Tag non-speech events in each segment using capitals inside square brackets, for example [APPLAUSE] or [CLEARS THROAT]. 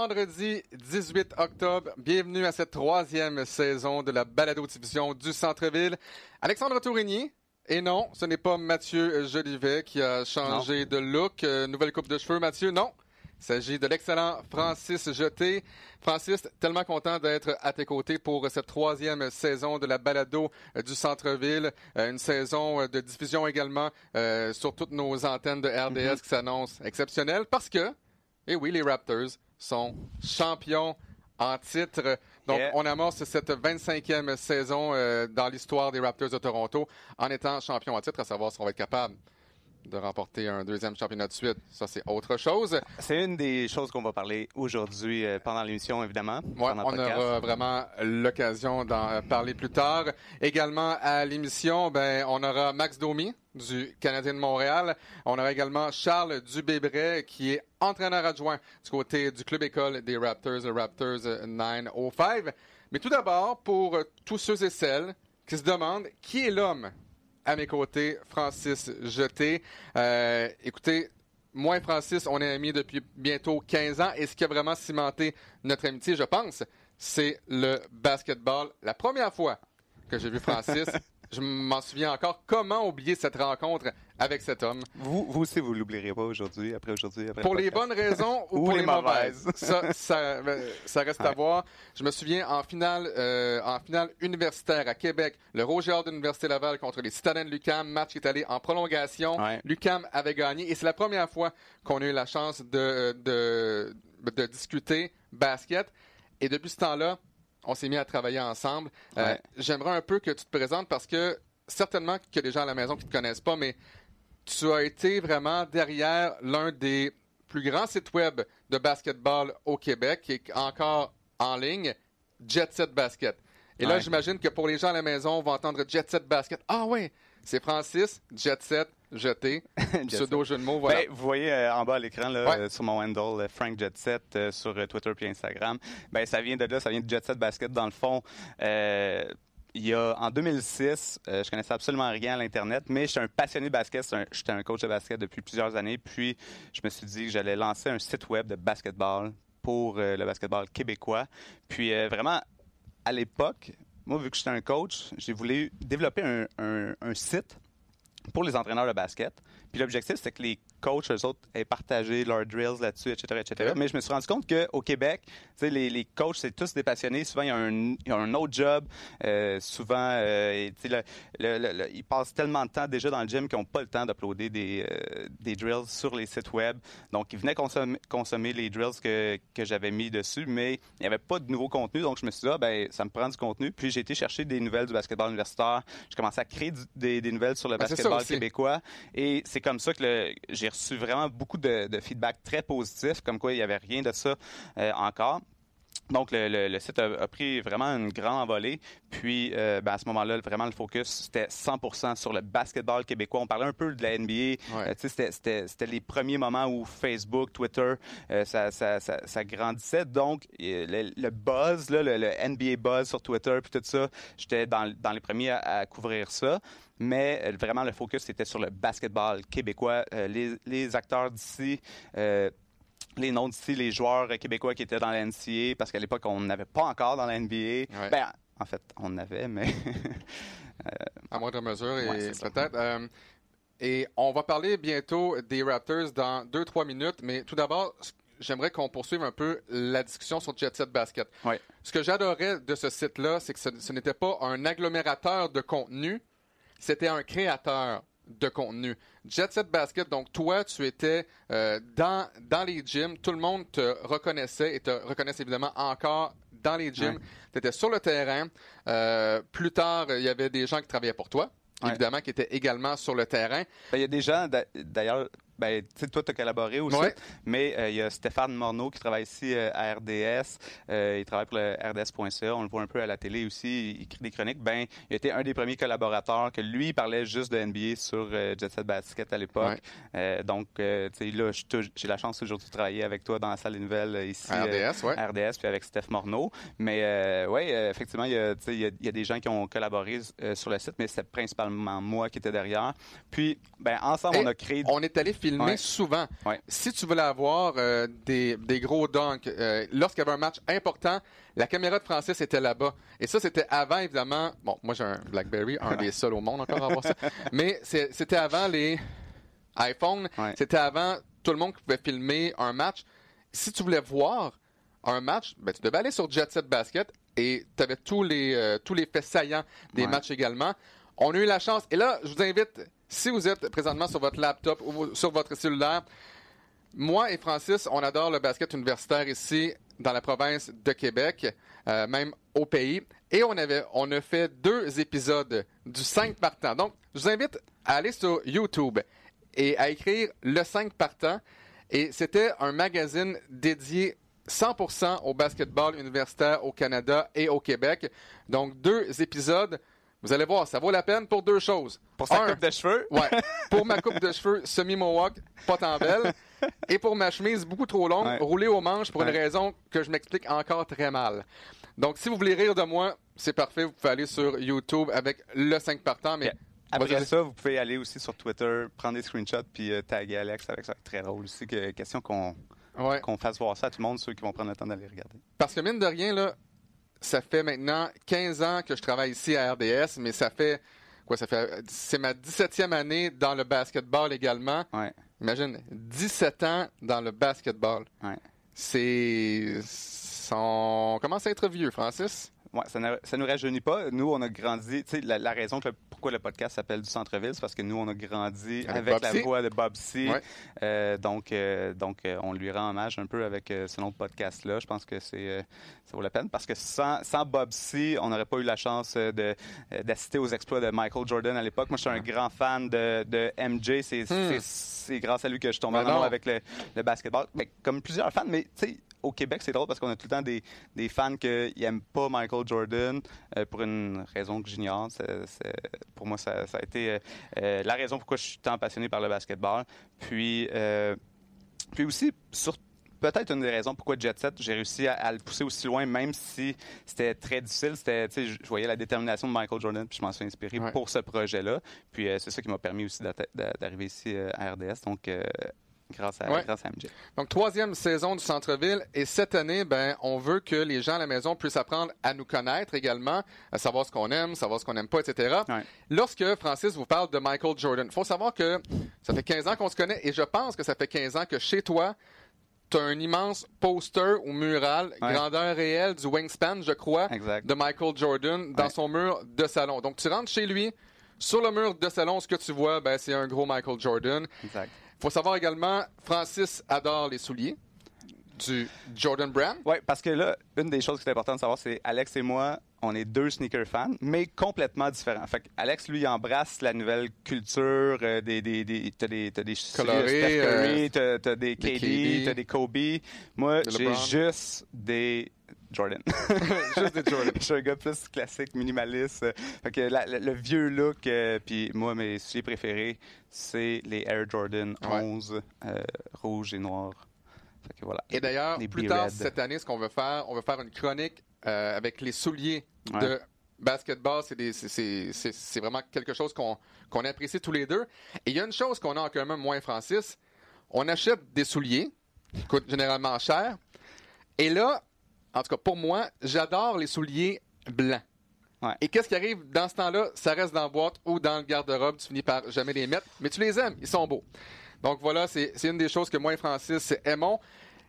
vendredi 18 octobre. Bienvenue à cette troisième saison de la balado-diffusion du Centre-Ville. Alexandre Tourigny. Et non, ce n'est pas Mathieu Jolivet qui a changé de look. Euh, nouvelle coupe de cheveux, Mathieu, non. Il s'agit de l'excellent Francis Jeté. Francis, tellement content d'être à tes côtés pour cette troisième saison de la balado euh, du centre-ville. Euh, une saison de diffusion également sur toutes nos antennes de RDS mm-hmm. qui s'annonce exceptionnelle parce que, et oui, les Raptors sont champions en titre. Donc, on amorce cette 25e saison euh, dans l'histoire des Raptors de Toronto en étant champion en titre, à savoir si on va être capable de remporter un deuxième championnat de suite. Ça, c'est autre chose. C'est une des choses qu'on va parler aujourd'hui euh, pendant l'émission, évidemment. Ouais, on aura vraiment l'occasion d'en parler plus tard. Également à l'émission, ben, on aura Max Domi du Canadien de Montréal. On aura également Charles Dubébret, qui est entraîneur adjoint du côté du club école des Raptors, Raptors 905. Mais tout d'abord, pour tous ceux et celles qui se demandent qui est l'homme à mes côtés, Francis Jeté. Euh, écoutez, moi et Francis, on est amis depuis bientôt 15 ans. Et ce qui a vraiment cimenté notre amitié, je pense, c'est le basketball. La première fois que j'ai vu Francis, [LAUGHS] je m'en souviens encore. Comment oublier cette rencontre avec cet homme? Vous, vous aussi, vous l'oublierez pas aujourd'hui, après aujourd'hui, après Pour les bonnes raisons ou, [LAUGHS] pour les, mauvaises? [LAUGHS] ça, ça, ça, reste à voir. Je me souviens en finale, euh, en finale universitaire à Québec, le Roger de l'Université Laval contre les Citadins de l'UQAM, match qui est allé en prolongation. L'UQAM avait gagné et c'est la première fois qu'on a eu la chance de, de, de discuter basket. Et depuis ce temps-là, on s'est mis à travailler ensemble. Euh, j'aimerais un peu que tu te présentes parce que certainement qu'il y a des gens à la maison qui ne te connaissent pas, mais tu as été vraiment derrière l'un des plus grands sites web de basketball au Québec, qui est encore en ligne, Jet Set Basket. Et là, j'imagine que pour les gens à la maison, on va entendre Jet Set Basket. Ah oui, c'est Francis, Jet Set, jeté. [LAUGHS] Pseudo jeu de mots, voilà. Ben, vous voyez euh, en bas à l'écran, euh, sur mon handle, euh, Frank Jetset, sur Twitter puis Instagram. Ben, ça vient de là, ça vient de Jetset Basket dans le fond. Il y a en 2006, je connaissais absolument rien à l'internet, mais j'étais un passionné de basket. J'étais un coach de basket depuis plusieurs années. Puis je me suis dit que j'allais lancer un site web de basketball pour le basketball québécois. Puis vraiment, à l'époque, moi, vu que j'étais un coach, j'ai voulu développer un site pour les entraîneurs de basket. Puis l'objectif, c'est que les coachs, eux autres, aient partagé leurs drills là-dessus, etc., etc. Mais je me suis rendu compte qu'au Québec, les, les coachs, c'est tous des passionnés. Souvent, il y a un, il y a un autre job. Euh, souvent, euh, le, le, ils passent tellement de temps déjà dans le gym qu'ils n'ont pas le temps d'uploader des, euh, des drills sur les sites web. Donc, ils venaient consommer, consommer les drills que, que j'avais mis dessus, mais il n'y avait pas de nouveau contenu. Donc, je me suis dit, ah, ben, ça me prend du contenu. Puis, j'ai été chercher des nouvelles du basketball universitaire. J'ai commencé à créer des, des, nouvelles sur le ben, basketball québécois. Et c'est comme ça que j'ai reçu vraiment beaucoup de, feedback très positif, comme quoi il n'y avait rien de ça euh, encore. Donc, le, site a, pris vraiment une grande envolée. Puis, euh, ben, à ce moment-là, vraiment, le focus, c'était 100% sur le basketball québécois. On parlait un peu de la NBA. Euh, c'était les premiers moments où Facebook, Twitter, ça, ça, grandissait. Donc, le, buzz, le, NBA buzz sur Twitter, puis tout ça, j'étais dans, les premiers à couvrir ça mais euh, vraiment le focus était sur le basketball québécois. Euh, les, acteurs d'ici euh, les noms d'ici, les joueurs québécois qui étaient dans la NCA, parce qu'à l'époque, on n'avait pas encore dans la NBA. Ben, en fait, on avait, mais... [LAUGHS] à moindre mesure, et peut-être... et on va parler bientôt des Raptors dans deux, trois minutes, mais tout d'abord, j'aimerais qu'on poursuive un peu la discussion sur Jet Set Basket. Ce que j'adorais de ce site-là, c'est que ce n'était pas un agglomérateur de contenu, c'était un créateur de contenu. Jet Set Basket, donc toi, tu étais euh, dans, dans les gyms, tout le monde te reconnaissait et te reconnaissait évidemment encore dans les gyms. Tu étais sur le terrain. Euh, plus tard, il y avait des gens qui travaillaient pour toi. Évidemment, qui étaient également sur le terrain. Ben, il y a des gens, d'ailleurs, ben, tu sais, toi, tu as collaboré aussi. Mais euh, il y a Stéphane Morneau qui travaille ici euh, à RDS. Euh, il travaille pour le RDS.ca. On le voit un peu à la télé aussi. Il écrit des chroniques. Ben, il était un des premiers collaborateurs que lui, il parlait juste de NBA sur Jet Set Basket à l'époque. donc, tu sais, là, j'ai la chance aujourd'hui de travailler avec toi dans la salle des nouvelles ici. À RDS, ouais. RDS, puis avec Steph Morneau. Mais, oui, effectivement, il y, a, il, y a, des gens qui ont collaboré sur le site, mais c'est principalement moi qui étais derrière. Puis, ben, ensemble, on a créé... On est allé filmé souvent. Si tu voulais avoir euh, des, des, gros dunks, euh, lorsqu'il y avait un match important, la caméra de Francis était là-bas. Et ça, c'était avant, évidemment. Bon, moi, j'ai un Blackberry, un des seuls au monde encore à avoir ça. [LAUGHS] Mais c'était avant les iPhones. C'était avant tout le monde qui pouvait filmer un match. Si tu voulais voir un match, ben, tu devais aller sur Jet Set Basket et tu avais tous les, euh, tous les faits saillants des matchs également. On a eu la chance. Et là, je vous invite, si vous êtes présentement sur votre laptop ou sur votre cellulaire, moi et Francis, on adore le basket universitaire ici dans la province de Québec, euh, même au pays. Et on, avait, on a fait deux épisodes du 5 partant. Donc, je vous invite à aller sur YouTube et à écrire le 5 partant. Et c'était un magazine dédié 100% au basketball universitaire au Canada et au Québec. Donc, deux épisodes. Vous allez voir, ça vaut la peine pour deux choses. Pour sa coupe de cheveux? Ouais. [LAUGHS] Pour ma coupe de cheveux semi-mohawk, pas tant belle. Et pour ma chemise beaucoup trop longue, roulée aux manches pour une raison que je m'explique encore très mal. Donc, si vous voulez rire de moi, c'est parfait. Vous pouvez aller sur YouTube avec le 5 partant. Mais Après ça, vous pouvez aller aussi sur Twitter, prendre des screenshots puis euh, taguer Alex avec ça. Très drôle aussi. question qu'on qu'on fasse voir ça à tout le monde, ceux qui vont prendre le temps d'aller regarder. Parce que mine de rien, là, ça fait maintenant 15 ans que je travaille ici à RDS, mais ça fait quoi ça fait c'est ma 17e année dans le basketball également. Ouais. Imagine 17 ans dans le basketball. Ouais. C'est on commence à être vieux, Francis? Ouais, ça, ne, nous rajeunit pas. Nous, on a grandi. Tu sais, la, raison pourquoi le podcast s'appelle du centre-ville, c'est parce que nous, on a grandi avec, la voix de Bob C. Euh, donc, euh, donc euh, on lui rend hommage un peu avec ce nom de podcast-là. Je pense que c'est ça vaut la peine parce que sans, sans Bob C, on n'aurait pas eu la chance de, d'assister aux exploits de Michael Jordan à l'époque. Moi, je suis un grand fan de, de MJ. Hmm. C'est, grâce à lui que je tombe en amour avec le, le basketball. Mais, comme plusieurs fans, mais tu sais, au Québec, c'est drôle parce qu'on a tout le temps des, des fans qui n'aiment pas Michael Jordan euh, pour une raison que j'ignore. Pour moi, ça, a été euh, euh, la raison pourquoi je suis tant passionné par le basketball. Puis, puis aussi, peut-être une des raisons pourquoi Jet Set, j'ai réussi à, le pousser aussi loin, même si c'était très difficile. C'était, je, voyais la détermination de Michael Jordan, puis je m'en suis inspiré pour ce projet-là. Puis c'est ça qui m'a permis aussi d'arriver ici à RDS. Donc, Grâce à, MJ. Donc, troisième saison du centre-ville. Et cette année, ben, on veut que les gens à la maison puissent apprendre à nous connaître également, à savoir ce qu'on aime, savoir ce qu'on n'aime pas, etc. Lorsque Francis vous parle de Michael Jordan, il faut savoir que ça fait 15 ans qu'on se connaît et je pense que ça fait 15 ans que chez toi, tu as un immense poster ou mural, grandeur réelle du wingspan, je crois, de Michael Jordan dans son mur de salon. Donc, tu rentres chez lui, sur le mur de salon, ce que tu vois, ben, c'est un gros Michael Jordan. Exact faut savoir également, Francis adore les souliers du Jordan Brand. Oui, parce que là, une des choses qui est importante de savoir, c'est Alex et moi, on est deux sneaker fans, mais complètement différents. Fait Alex, lui, embrasse la nouvelle culture euh, des, des, des t'as des, t'as des Colorés, euh, t'as, des KD, t'as des Kobe. Moi, j'ai juste des Jordan. [LAUGHS] Juste des Jordan. je suis un gars plus classique, minimaliste. Fait que le vieux look, euh, puis moi, mes sujets préférés, c'est les Air Jordan 11 euh, rouge et noir. Fait que voilà. Et d'ailleurs, plus tard cette année, ce qu'on veut faire, on veut faire une chronique euh, avec les souliers de basketball. C'est vraiment quelque chose qu'on apprécie tous les deux. Et il y a une chose qu'on a en commun, moi et Francis. On achète des souliers qui coûtent généralement cher. Et là, en tout cas pour moi, j'adore les souliers blancs. Et qu'est-ce qui arrive dans ce temps-là? Ça reste dans la boîte ou dans le garde-robe. Tu finis par jamais les mettre, mais tu les aimes. Ils sont beaux. Donc voilà, c'est une des choses que moi et Francis aimons.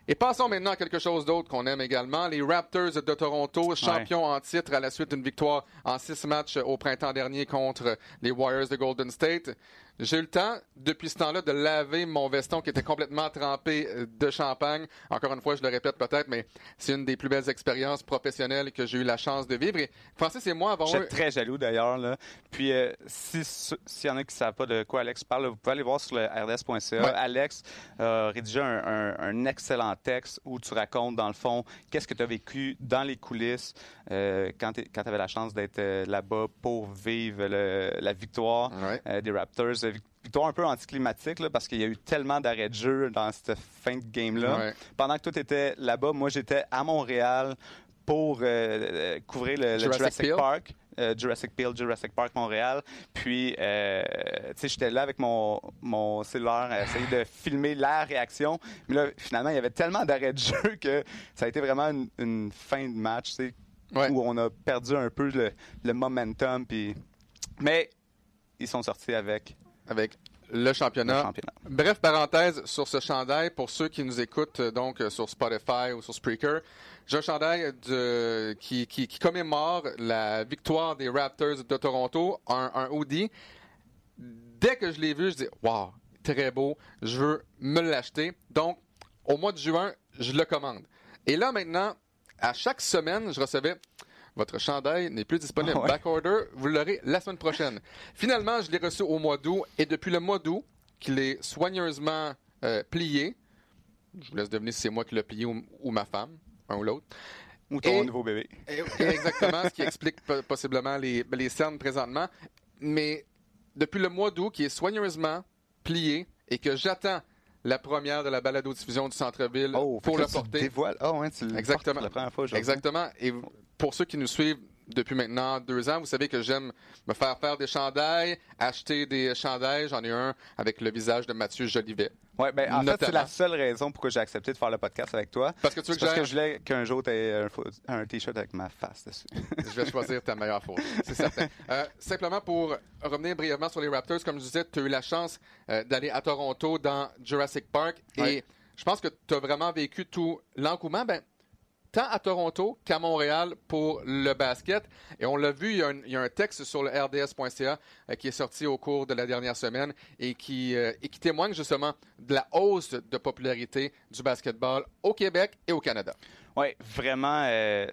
Et passons maintenant à quelque chose d'autre qu'on aime également. Les Raptors de Toronto, champions en titre à la suite d'une victoire en six matchs au printemps dernier contre les Warriors de Golden State. J'ai eu le temps, depuis ce temps-là, de laver mon veston qui était complètement trempé euh, de champagne. Encore une fois, je le répète peut-être, mais c'est une des plus belles expériences professionnelles que j'ai eu la chance de vivre. Et Francis et moi avons Je suis très jaloux d'ailleurs. Puis, euh, s'il y en a qui ne savent pas de quoi Alex parle, vous pouvez aller voir sur le rds.ca. Alex a rédigé un, excellent texte où tu racontes, dans le fond, qu'est-ce que tu as vécu dans les coulisses euh, quand tu avais la chance d'être là-bas pour vivre la victoire des Raptors victoire un peu anticlimatique parce qu'il y a eu tellement d'arrêts de jeu dans cette fin de game-là. Pendant que toi, était là-bas, moi, j'étais à Montréal pour euh, euh, couvrir le, Jurassic, Park. euh, Jurassic Peel, Jurassic Park Montréal. Puis, euh, tu sais, j'étais là avec mon, mon cellulaire à essayer de [LAUGHS] filmer la réaction. Mais là, finalement, il y avait tellement d'arrêts de jeu que ça a été vraiment une, fin de match, tu sais, où on a perdu un peu le, le momentum. Puis... Mais ils sont sortis avec... Avec le championnat. Bref, parenthèse sur ce chandail, pour ceux qui nous écoutent euh, donc euh, sur Spotify ou sur Spreaker, j'ai un chandail de, qui, qui, commémore la victoire des Raptors de Toronto, un, un hoodie. Dès que je l'ai vu, je dis Wow, très beau, je veux me l'acheter. Donc, au mois de juin, je le commande. Et là, maintenant, à chaque semaine, je recevais votre chandail n'est plus disponible. Ah Back order, vous l'aurez la semaine prochaine. Finalement, je l'ai reçu au mois d'août et depuis le mois d'août, qu'il est soigneusement euh, plié. Je vous laisse deviner si c'est moi qui l'ai plié ou, ma femme, un ou l'autre. Ou ton nouveau bébé. exactement, ce qui explique possiblement les, les cernes présentement. Mais depuis le mois d'août, qui est soigneusement plié et que j'attends la première de la balado-diffusion du centre-ville oh, pour le porter. Oh, ouais, tu Exactement. la première fois Exactement. Et pour ceux qui nous suivent depuis maintenant deux ans, vous savez que j'aime me faire faire des chandails, acheter des chandails. J'en ai un avec le visage de Mathieu Jolivet. Oui, ben, en fait, c'est la seule raison pourquoi j'ai accepté de faire le podcast avec toi. Parce que tu veux que, parce que je voulais qu'un jour tu aies un, t-shirt avec ma face dessus. [LAUGHS] je vais choisir ta meilleure photo, c'est certain. Euh, simplement pour revenir brièvement sur les Raptors, comme je disais, tu as eu la chance euh, d'aller à Toronto dans Jurassic Park et je pense que tu as vraiment vécu tout l'engouement. Ben, tant à Toronto qu'à Montréal pour le basket. Et on l'a vu, il y, a un, texte sur le rds.ca euh, qui est sorti au cours de la dernière semaine et qui, euh, et qui témoigne justement de la hausse de popularité du basketball au Québec et au Canada. Oui, vraiment. Euh,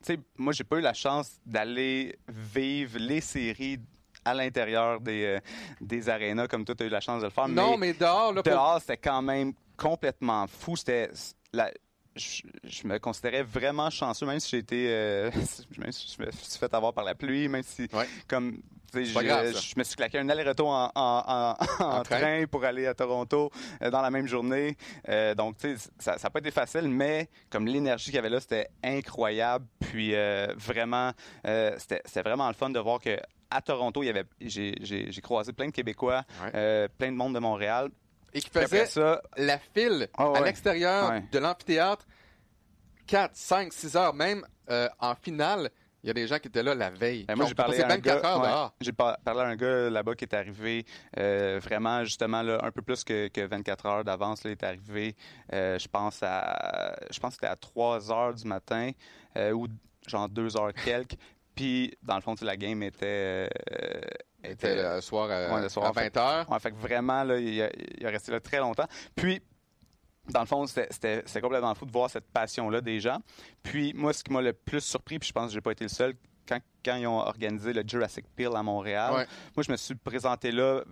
sais, moi, j'ai pas eu la chance d'aller vivre les séries à l'intérieur des, des arénas comme toi, tu as eu la chance de le faire. Non, mais, dehors, là, dehors, c'était quand même complètement fou. C'était je, me considérais vraiment chanceux, même si j'ai été, euh, [LAUGHS] je me suis fait avoir par la pluie, même si, comme, je, me suis claqué un aller-retour en, [LAUGHS] train. pour aller à Toronto euh, dans la même journée. Euh, donc, tu sais, ça n'a pas été facile, mais comme l'énergie qu'il y avait là, c'était incroyable. Puis vraiment, c'était vraiment le fun de voir que à Toronto, il y avait, j'ai croisé plein de Québécois, plein de monde de Montréal et qui faisait ça, la file ah à l'extérieur de l'amphithéâtre 4, 5, 6 heures, même euh, en finale. Il y a des gens qui étaient là la veille. Ben, moi, j'ai parlé, à un gars, j'ai parlé à un gars là-bas qui est arrivé euh, vraiment, justement, là, un peu plus que, que 24 heures d'avance. Il est arrivé, euh, je pense, à je pense que c'était à 3 heures du matin ou genre 2 heures quelques. Puis, dans le fond, la game était, était le soir à, 20h. Ouais, fait que vraiment, là, il, a, resté là très longtemps. Puis, dans le fond, c'était complètement fou de voir cette passion-là des gens. Puis, moi, ce qui m'a le plus surpris, puis je pense que j'ai pas été le seul, quand, quand ils ont organisé le Jurassic Peel à Montréal, moi, je me suis présenté là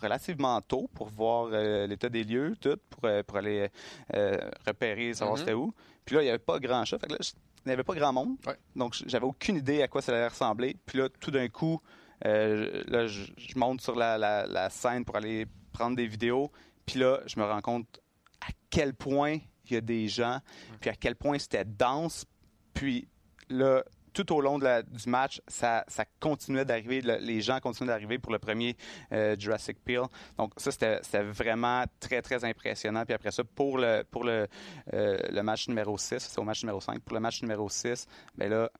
relativement tôt pour voir euh, l'état des lieux, tout, pour, euh, pour aller euh, repérer, savoir mm-hmm. c'était où. Puis là, il n'y avait pas grand chose. Fait que là, il n'y avait pas grand monde. Donc, j'avais aucune idée à quoi ça allait ressembler. Puis là, tout d'un coup, euh, là, je, monte sur la, scène pour aller prendre des vidéos. Puis là, je me rends compte à quel point il y a des gens, puis à quel point c'était dense. Puis là, tout au long de du match, ça, continuait d'arriver, les gens continuaient d'arriver pour le premier euh, Jurassic Peel. Donc ça, c'était vraiment très, très impressionnant. Puis après ça, pour le, pour le, euh, le match numéro 6, c'est au match numéro 5, pour le match numéro 6, bien là,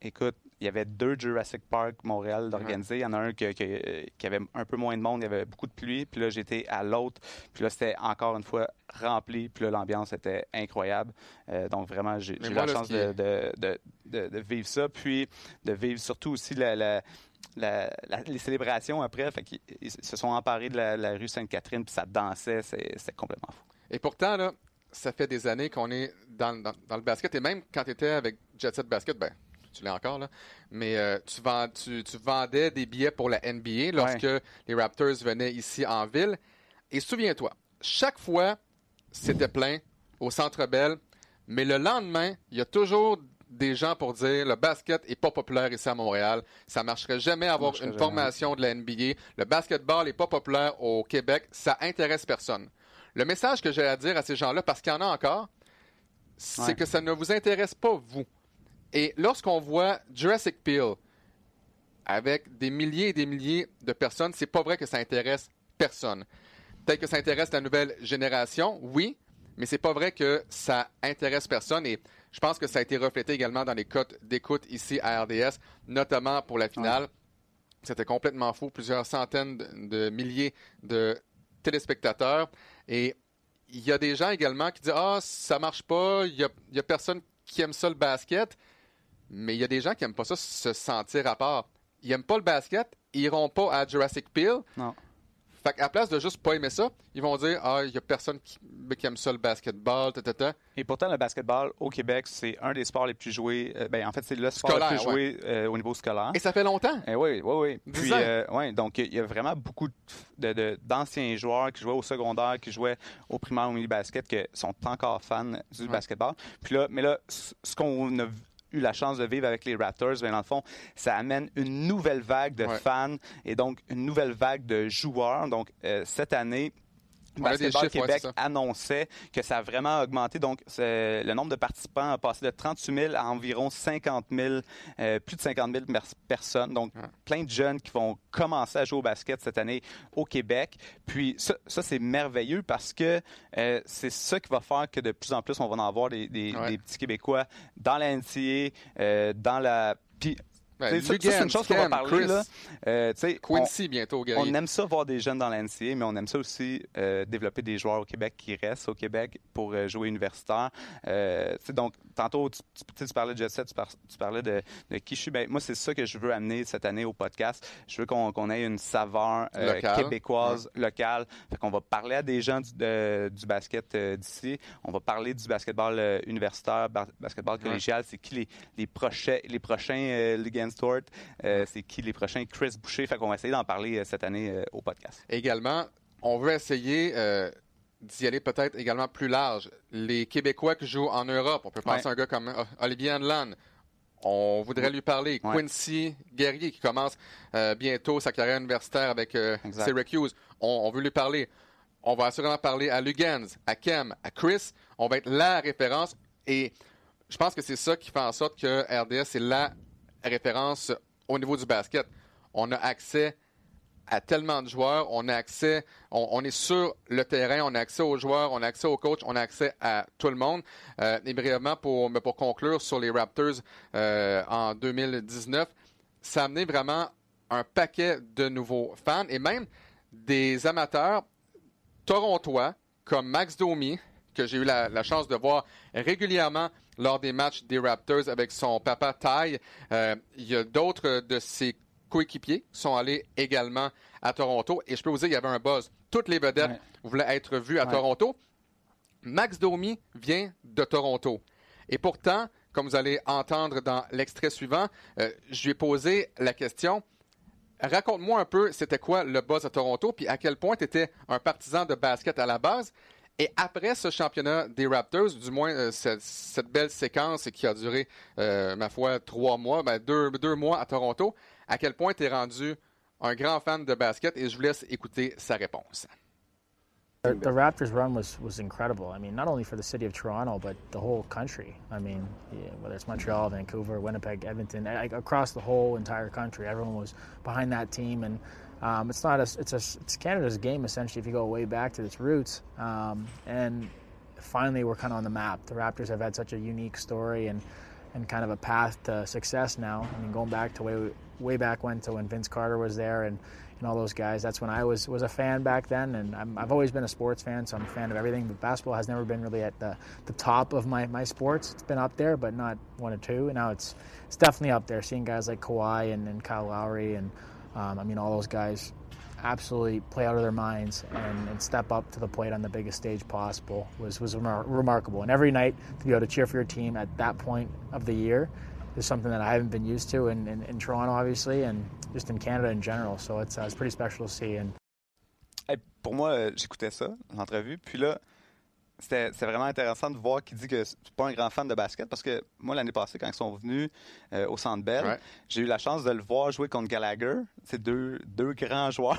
écoute, il y avait deux Jurassic Park Montréal d'organiser. Il y en a un qui, avait un peu moins de monde, il y avait beaucoup de pluie. Puis là, j'étais à l'autre. Puis là, c'était encore une fois rempli. Puis là, l'ambiance était incroyable. Euh, donc vraiment, j'ai eu la chance de, vivre ça. Puis de vivre surtout aussi les célébrations après. Fait ils, se sont emparés de la, rue Sainte-Catherine, puis ça dansait. C'est complètement fou. Et pourtant, là, ça fait des années qu'on est dans, le basket. Et même quand tu étais avec Jet Set Basket, ben, tu l'as encore, là. Mais euh, tu, vend, tu, vendais des billets pour la NBA lorsque les Raptors venaient ici en ville. Et souviens-toi, chaque fois, c'était plein au Centre Bell. Mais le lendemain, il y a toujours des gens pour dire le basket est pas populaire ici à Montréal. Ça marcherait jamais avoir une formation de la NBA. Le basketball est pas populaire au Québec. Ça intéresse personne. Le message que j'ai à dire à ces gens-là, parce qu'il y en a encore, c'est que ça ne vous intéresse pas, vous. Et lorsqu'on voit Jurassic Peel, avec des milliers et des milliers de personnes, c'est pas vrai que ça intéresse personne. Peut-être que ça intéresse la nouvelle génération, oui, mais c'est pas vrai que ça intéresse personne. Et je pense que ça a été reflété également dans les cotes d'écoute ici à RDS, notamment pour la finale. C'était complètement fou, plusieurs centaines de, milliers de téléspectateurs. Et il y a des gens également qui disent ah ça marche pas, il y a, y a personne qui aime ça le basket, mais il y a des gens qui aiment pas ça se sentir à part ils n'aiment pas le basket, ils iront pas à Jurassic Peel. Non. Fait qu'à place de juste pas aimer ça, ils vont dire Ah, il y a personne qui, aime ça le basketball, ta, Et pourtant, le basketball au Québec, c'est un des sports les plus joués. Euh, ben, en fait, c'est le sport le plus joué euh, au niveau scolaire. Et ça fait longtemps. Eh oui, oui, oui. Puis, euh, ouais, donc, il y a vraiment beaucoup d'anciens de, joueurs qui jouaient au secondaire, qui jouaient au primaire, au mini basket, qui sont encore fans du basketball. Puis là, mais là, ce qu'on a eu la chance de vivre avec les Raptors, mais dans le fond, ça amène une nouvelle vague de fans et donc une nouvelle vague de joueurs. Donc, euh, cette année, Basketball Québec annonçait que ça a vraiment augmenté. Donc, le nombre de participants a passé de 38 000 à environ 50 000, euh, plus de 50 000 personnes. Donc, plein de jeunes qui vont commencer à jouer au basket cette année au Québec. Puis, ça, c'est merveilleux parce que euh, c'est ça qui va faire que de plus en plus, on va en avoir des, petits Québécois dans la NCA, euh, dans la... Ben, c'est une chose qu'on va parler. là. Euh, Quincy on, bientôt, On aime ça voir des jeunes dans l'NCA, mais on aime ça aussi euh, développer des joueurs au Québec qui restent au Québec pour euh, jouer universitaire. Donc, tantôt, tu, tu, parlais de Jet Set, tu, parlais de, de qui je suis. Ben, moi, c'est ça que je veux amener cette année au podcast. Je veux qu'on ait une saveur québécoise, locale. Fait qu'on va parler à des gens du, du basket d'ici. On va parler du basketball universitaire, basketball collégial. C'est qui les, les, prochains, les prochains euh, c'est qui les prochains? Chris Boucher. Fait qu'on va essayer d'en parler euh, cette année euh, au podcast. Également, on veut essayer d'y aller peut-être également plus large. Les Québécois qui jouent en Europe, on peut penser à un gars comme Olivier Hanlan. On voudrait lui parler. Quincy Guerrier qui commence bientôt sa carrière universitaire avec Syracuse. On, veut lui parler. On va assurément parler à Lugans, à Kem, à Chris. On va être la référence. Et je pense que c'est ça qui fait en sorte que RDS est la référence au niveau du basket. On a accès à tellement de joueurs, on a accès, on, est sur le terrain, on a accès aux joueurs, on a accès aux coachs, on a accès à tout le monde. Euh, et brièvement, pour, conclure sur les Raptors euh, en 2019, ça a amené vraiment un paquet de nouveaux fans et même des amateurs torontois comme Max Domi, que j'ai eu la, chance de voir régulièrement lors des matchs des Raptors avec son papa Ty. Euh, il y a d'autres de ses coéquipiers qui sont allés également à Toronto. Et je peux vous dire, il y avait un buzz. Toutes les vedettes voulaient être vues à Toronto. Max Domi vient de Toronto. Et pourtant, comme vous allez entendre dans l'extrait suivant, euh, je lui ai posé la question raconte-moi un peu, c'était quoi le buzz à Toronto, puis à quel point tu étais un partisan de basket à la base. Et après ce championnat des Raptors, du moins euh, cette, belle séquence qui a duré, euh, ma foi, trois mois, ben, deux, mois à Toronto, à quel point tu es rendu un grand fan de basket? Et je vous laisse écouter sa réponse. The, Raptors run was, was incredible. I mean, not only for the city of Toronto, but the whole country. I mean, whether it's Montreal, Vancouver, Winnipeg, Edmonton, across the whole entire country, everyone was behind that team. And um, it's not a, it's a, it's Canada's game essentially if you go way back to its roots. Um, and finally, we're kind of on the map. The Raptors have had such a unique story and and kind of a path to success now. I mean, going back to way way back when to when Vince Carter was there and and all those guys. That's when I was was a fan back then, and i have always been a sports fan, so I'm a fan of everything. But basketball has never been really at the, the top of my, my sports. It's been up there, but not one or two. And now it's it's definitely up there. Seeing guys like Kawhi and, and Kyle Lowry and um, I mean, all those guys absolutely play out of their minds and, and, step up to the plate on the biggest stage possible was, was remar- remarkable. And every night to be able to cheer for your team at that point of the year is something that I haven't been used to in, in, in Toronto, obviously, and just in Canada in general. So it's, uh, it's pretty special to see. And hey, pour moi, j'écoutais ça, l'entrevue, puis là, c'était vraiment intéressant de voir qu'il dit que c'est pas un grand fan de basket parce que moi, l'année passée, quand ils sont venus euh, au Centre Bell, j'ai eu la chance de le voir jouer contre Gallagher. C'est deux, deux grands joueurs.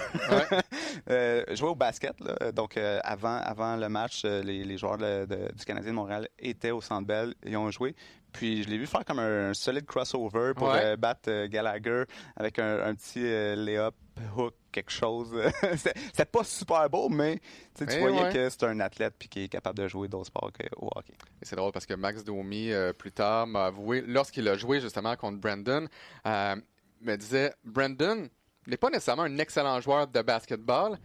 [LAUGHS] euh, jouer au basket. Là. Donc, euh, avant, avant le match, les, les joueurs du Canadien de Montréal étaient au Centre Bell et ont joué. Puis je l'ai vu faire comme un, solide crossover pour battre Gallagher avec un, petit lay-up hook quelque chose. [LAUGHS] C'était pas super beau, mais tu voyais que c'est un athlète puis qui est capable de jouer d'autres sports au hockey. C'est drôle parce que Max Domi, euh, plus tard, m'a avoué, lorsqu'il a joué justement contre Brandon, euh, me disait Brandon n'est pas nécessairement un excellent joueur de basketball,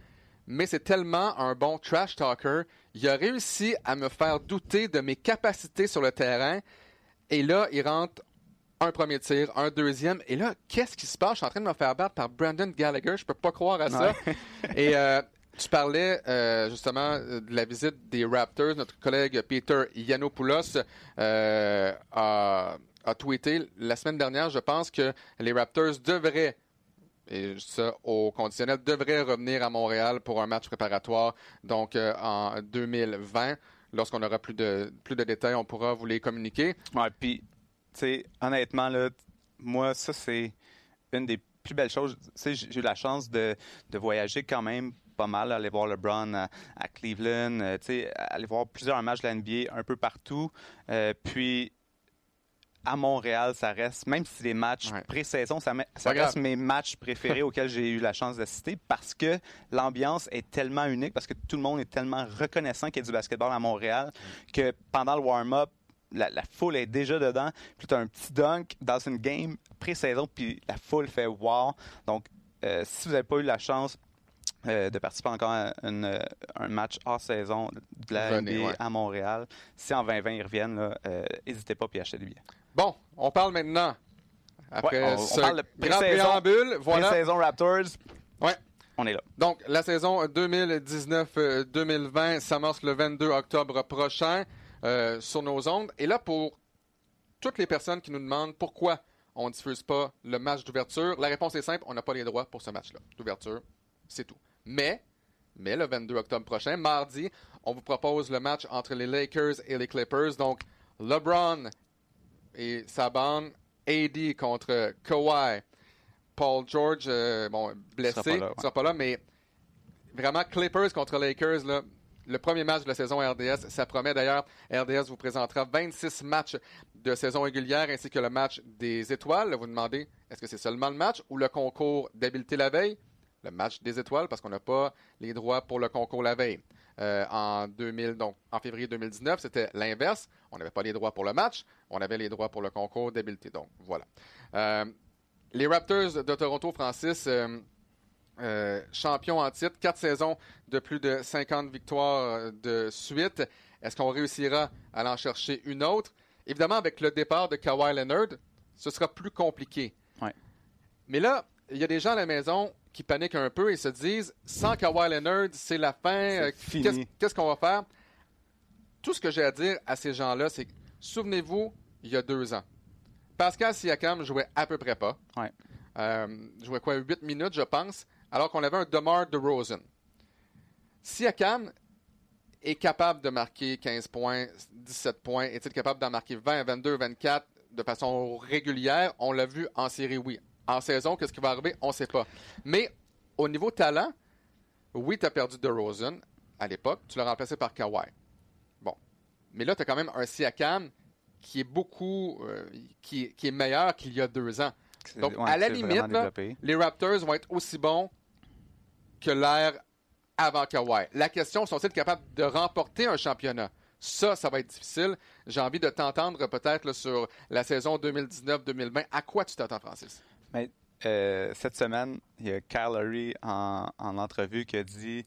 mais c'est tellement un bon trash talker. Il a réussi à me faire douter de mes capacités sur le terrain. Et là, il rentre un premier tir, un deuxième. Et là, qu'est-ce qui se passe? Je suis en train de me faire battre par Brandon Gallagher. Je peux pas croire à ça. [LAUGHS] Et euh, tu parlais euh, justement de la visite des Raptors. Notre collègue Peter Yanopoulos euh, a, a, tweeté la semaine dernière, je pense que les Raptors devraient, et ça au conditionnel, devraient revenir à Montréal pour un match préparatoire, donc en 2020. Lorsqu'on aura plus de, plus de détails, on pourra vous les communiquer. Ouais, puis sais, honnêtement, là, moi, ça, c'est une des plus belles choses. J'ai eu la chance de, de, voyager quand même pas mal, aller voir LeBron à, à Cleveland, euh, sais, aller voir plusieurs matchs de la NBA un peu partout. Euh, puis, à Montréal, ça reste, même si les matchs pré-saison, ça, ça reste mes matchs préférés auxquels j'ai eu la chance d'assister parce que l'ambiance est tellement unique, parce que tout le monde est tellement reconnaissant qu'il y a du basketball à Montréal que pendant le warm-up, la, foule est déjà dedans. Puis tu as un petit dunk dans une game pré-saison, puis la foule fait wow. Donc, euh, si vous n'avez pas eu la chance euh, de participer encore à euh, un match hors saison de la NBA à Montréal, si en 2020 ils reviennent, n'hésitez pas à acheter des billets. Bon, on parle maintenant. Après ce on parle grand préambule, voilà. saison Raptors. Ouais. On est là. Donc, la saison 2019-2020 s'amorce le 22 octobre prochain. Euh, sur nos ondes. Et là, pour toutes les personnes qui nous demandent pourquoi on ne diffuse pas le match d'ouverture, la réponse est simple, on n'a pas les droits pour ce match-là. D'ouverture, c'est tout. Mais, mais le 22 octobre prochain, mardi, on vous propose le match entre les Lakers et les Clippers. Donc, LeBron et sa bande, AD contre Kawhi. Paul George, euh, bon, blessé, ne sera, pas là, mais vraiment Clippers contre Lakers, là, le premier match de la saison RDS. Ça promet d'ailleurs, RDS vous présentera 26 matchs de saison régulière ainsi que le match des étoiles. Vous demandez, est-ce que c'est seulement le match ou le concours d'habileté la veille? Le match des étoiles parce qu'on n'a pas les droits pour le concours la veille. Euh, en, 2000, donc, en février 2019, c'était l'inverse. On n'avait pas les droits pour le match, on avait les droits pour le concours d'habileté. Donc, voilà. Euh, les Raptors de Toronto, Francis, euh, euh, champion en titre, quatre saisons de plus de 50 victoires de suite. Est-ce qu'on réussira à en chercher une autre? Évidemment, avec le départ de Kawhi Leonard, ce sera plus compliqué. Mais là, il y a des gens à la maison qui paniquent un peu et se disent sans Kawhi Leonard, c'est la fin. Euh, qu'est-ce qu'on va faire? Tout ce que j'ai à dire à ces gens-là, c'est souvenez-vous, il y a deux ans, Pascal Siakam jouait à peu près pas. Ouais. Euh, jouait quoi, 8 minutes, je pense alors qu'on avait un DeMar DeRozan. Siakam est capable de marquer 15 points, 17 points, est-il capable d'en marquer 20, 22, 24 de façon régulière? On l'a vu en série, oui. En saison, qu'est-ce qui va arriver? On ne sait pas. Mais au niveau talent, oui, tu as perdu DeRozan à l'époque. Tu l'as remplacé par Kawhi. Bon. Mais là, tu as quand même un Siakam qui est beaucoup, euh, qui, qui, est meilleur qu'il y a deux ans. Donc, à la limite, les Raptors vont être aussi bons que l'ère avant Kawhi. La question, sont-ils capables de remporter un championnat? Ça, ça va être difficile. J'ai envie de t'entendre peut-être sur la saison 2019-2020. À quoi tu t'attends, Francis? Mais, euh, cette semaine, il y a Kyle en, en entrevue qui a dit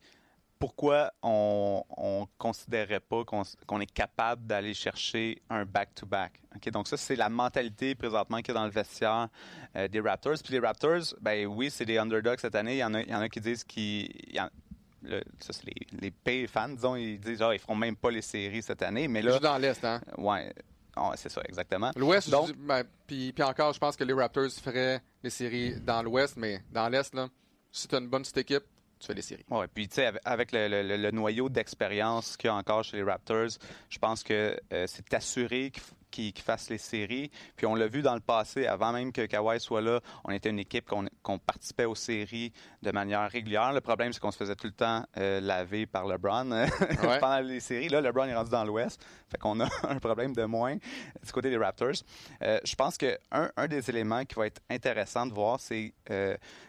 pourquoi on ne considérait pas qu'on est capable d'aller chercher un back-to-back. Donc ça, c'est la mentalité présentement qu'il y a dans le vestiaire euh, des Raptors. Puis les Raptors, ben oui, c'est des underdogs cette année. Il y en a, il y en a qui disent qu'ils... ça, c'est les, les fans, disons, ils disent ah, ils feront même pas les séries cette année. Mais là, Juste dans l'Est, hein? Ouais. c'est ça, exactement. L'Ouest, ben, puis, puis encore, je pense que les Raptors feraient les séries dans l'Ouest, mais dans l'Est, là, si tu as une bonne petite équipe, tu les séries. Oui, puis tu sais, avec le, noyau d'expérience qu'il y a encore chez les Raptors, je pense que euh, c'est assuré qui, fassent les séries. Puis on l'a vu dans le passé, avant même que Kawhi soit là, on était une équipe qu'on participait aux séries de manière régulière. Le problème, c'est qu'on se faisait tout le temps euh, laver par LeBron euh, [LAUGHS] pendant les séries. Là, LeBron est rendu dans l'Ouest, fait qu'on a [LAUGHS] un problème de moins du côté des Raptors. Euh, je pense qu'un un des éléments qui va être intéressant de voir, c'est,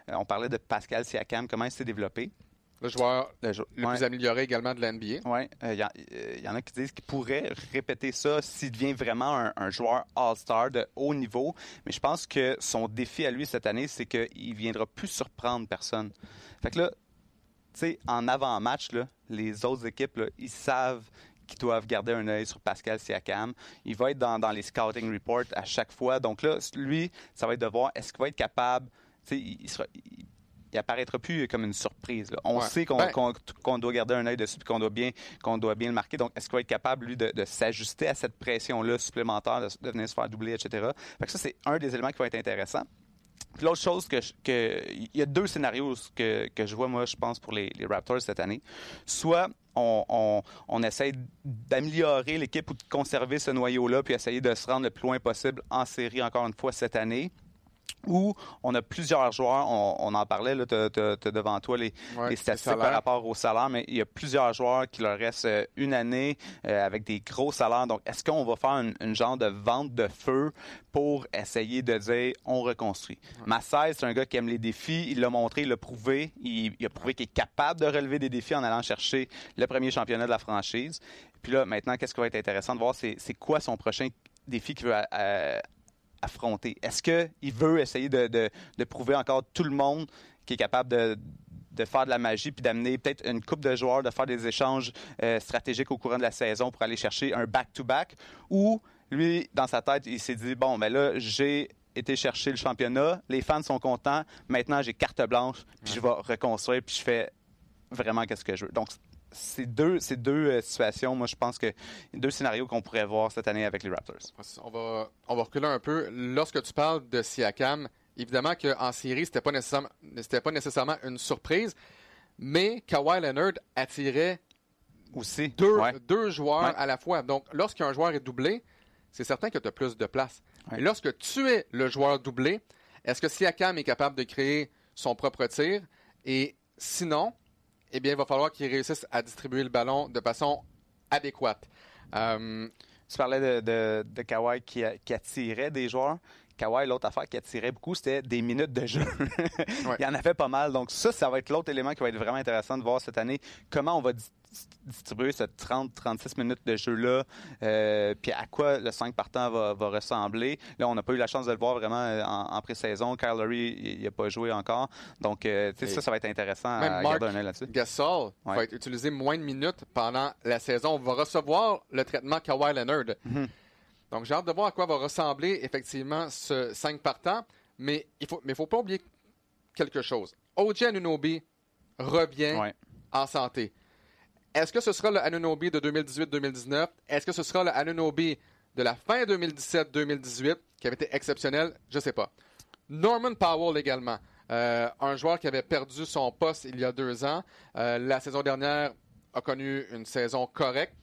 on parlait de Pascal Siakam, comment il s'est développé. Le joueur le, plus amélioré également de la NBA. Oui, il euh, y, en a qui disent qu'il pourrait répéter ça s'il devient vraiment un, joueur All-Star de haut niveau. Mais je pense que son défi à lui cette année, c'est qu'il ne viendra plus surprendre personne. Fait que là, tu sais, en avant-match, les autres équipes, ils savent qu'ils doivent garder un œil sur Pascal Siakam. Il va être dans, les scouting reports à chaque fois. Donc là, lui, ça va être de voir est-ce qu'il va être capable. Il, il, sera, il apparaîtra plus comme une surprise. On sait ben qu'on doit garder un œil dessus et qu'on doit bien qu'on doit bien le marquer. Donc, est-ce qu'il va être capable, lui, de, s'ajuster à cette pression-là supplémentaire, de, venir se faire doubler, etc. Fait ça, c'est un des éléments qui va être intéressant. l'autre chose que, il y a deux scénarios que, je vois, moi, je pense, pour les, Raptors cette année. Soit on, on, essaie d'améliorer l'équipe ou de conserver ce noyau-là, puis essayer de se rendre le plus loin possible en série, encore une fois, cette année où on a plusieurs joueurs, on, en parlait, tu as, devant toi les, statistiques par rapport au salaire, mais il y a plusieurs joueurs qui leur restent euh, une année euh, avec des gros salaires. Donc, est-ce qu'on va faire une, genre de vente de feu pour essayer de dire on reconstruit? Massai, c'est un gars qui aime les défis, il l'a montré, il l'a prouvé, il, a prouvé qu'il est capable de relever des défis en allant chercher le premier championnat de la franchise. Puis là, maintenant, qu'est-ce qui va être intéressant de voir, c'est quoi son prochain défi qu'il veut euh, affronter? Est-ce qu'il veut essayer de, prouver encore tout le monde qui est capable de, faire de la magie puis d'amener peut-être une coupe de joueurs, de faire des échanges euh, stratégiques au courant de la saison pour aller chercher un back-to-back? Ou lui, dans sa tête, il s'est dit, bon, mais ben là, j'ai été chercher le championnat, les fans sont contents, maintenant j'ai carte blanche, puis je vais reconstruire, puis je fais vraiment qu'est-ce que je veux. Donc, c'est deux, c'est deux euh, situations, moi, je pense que deux scénarios qu'on pourrait voir cette année avec les Raptors. On va, on va reculer un peu. Lorsque tu parles de Siakam, évidemment qu'en série, c'était pas nécessairement, c'était pas nécessairement une surprise, mais Kawhi Leonard attirait aussi deux, deux joueurs à la fois. Donc, lorsqu'un joueur est doublé, c'est certain que tu as plus de place. Et lorsque tu es le joueur doublé, est-ce que Siakam est capable de créer son propre tir? Et sinon, eh bien, il va falloir qu'ils réussissent à distribuer le ballon de façon adéquate. Euh, tu parlais de, Kawhi qui, qui, attirait des joueurs. Kawhi, l'autre affaire qui attirait beaucoup, c'était des minutes de jeu. [LAUGHS] il y en avait pas mal. Donc ça, ça va être l'autre élément qui va être vraiment intéressant de voir cette année. Comment on va distribuer ce 30-36 minutes de jeu-là, euh, puis à quoi le 5 partant va, va ressembler? Là, on n'a pas eu la chance de le voir vraiment euh, en, pré-saison. Kyle Lowry, il n'a pas joué encore. Donc, euh, ça, ça va être intéressant à garder un œil là-dessus. Gasol va être utilisé moins de minutes pendant la saison. On va recevoir le traitement Kawhi Leonard. Mm-hmm. Donc, j'ai hâte de voir à quoi va ressembler effectivement ce 5 partant. Mais il faut, mais faut pas oublier quelque chose. OG Anunobi revient en santé. Est-ce que ce sera le Anunobi de 2018-2019? Est-ce que ce sera le Anunobi de la fin 2017-2018 qui avait été exceptionnel? Je ne sais pas. Norman Powell également. Euh, un joueur qui avait perdu son poste il y a deux ans. Euh, la saison dernière a connu une saison correcte,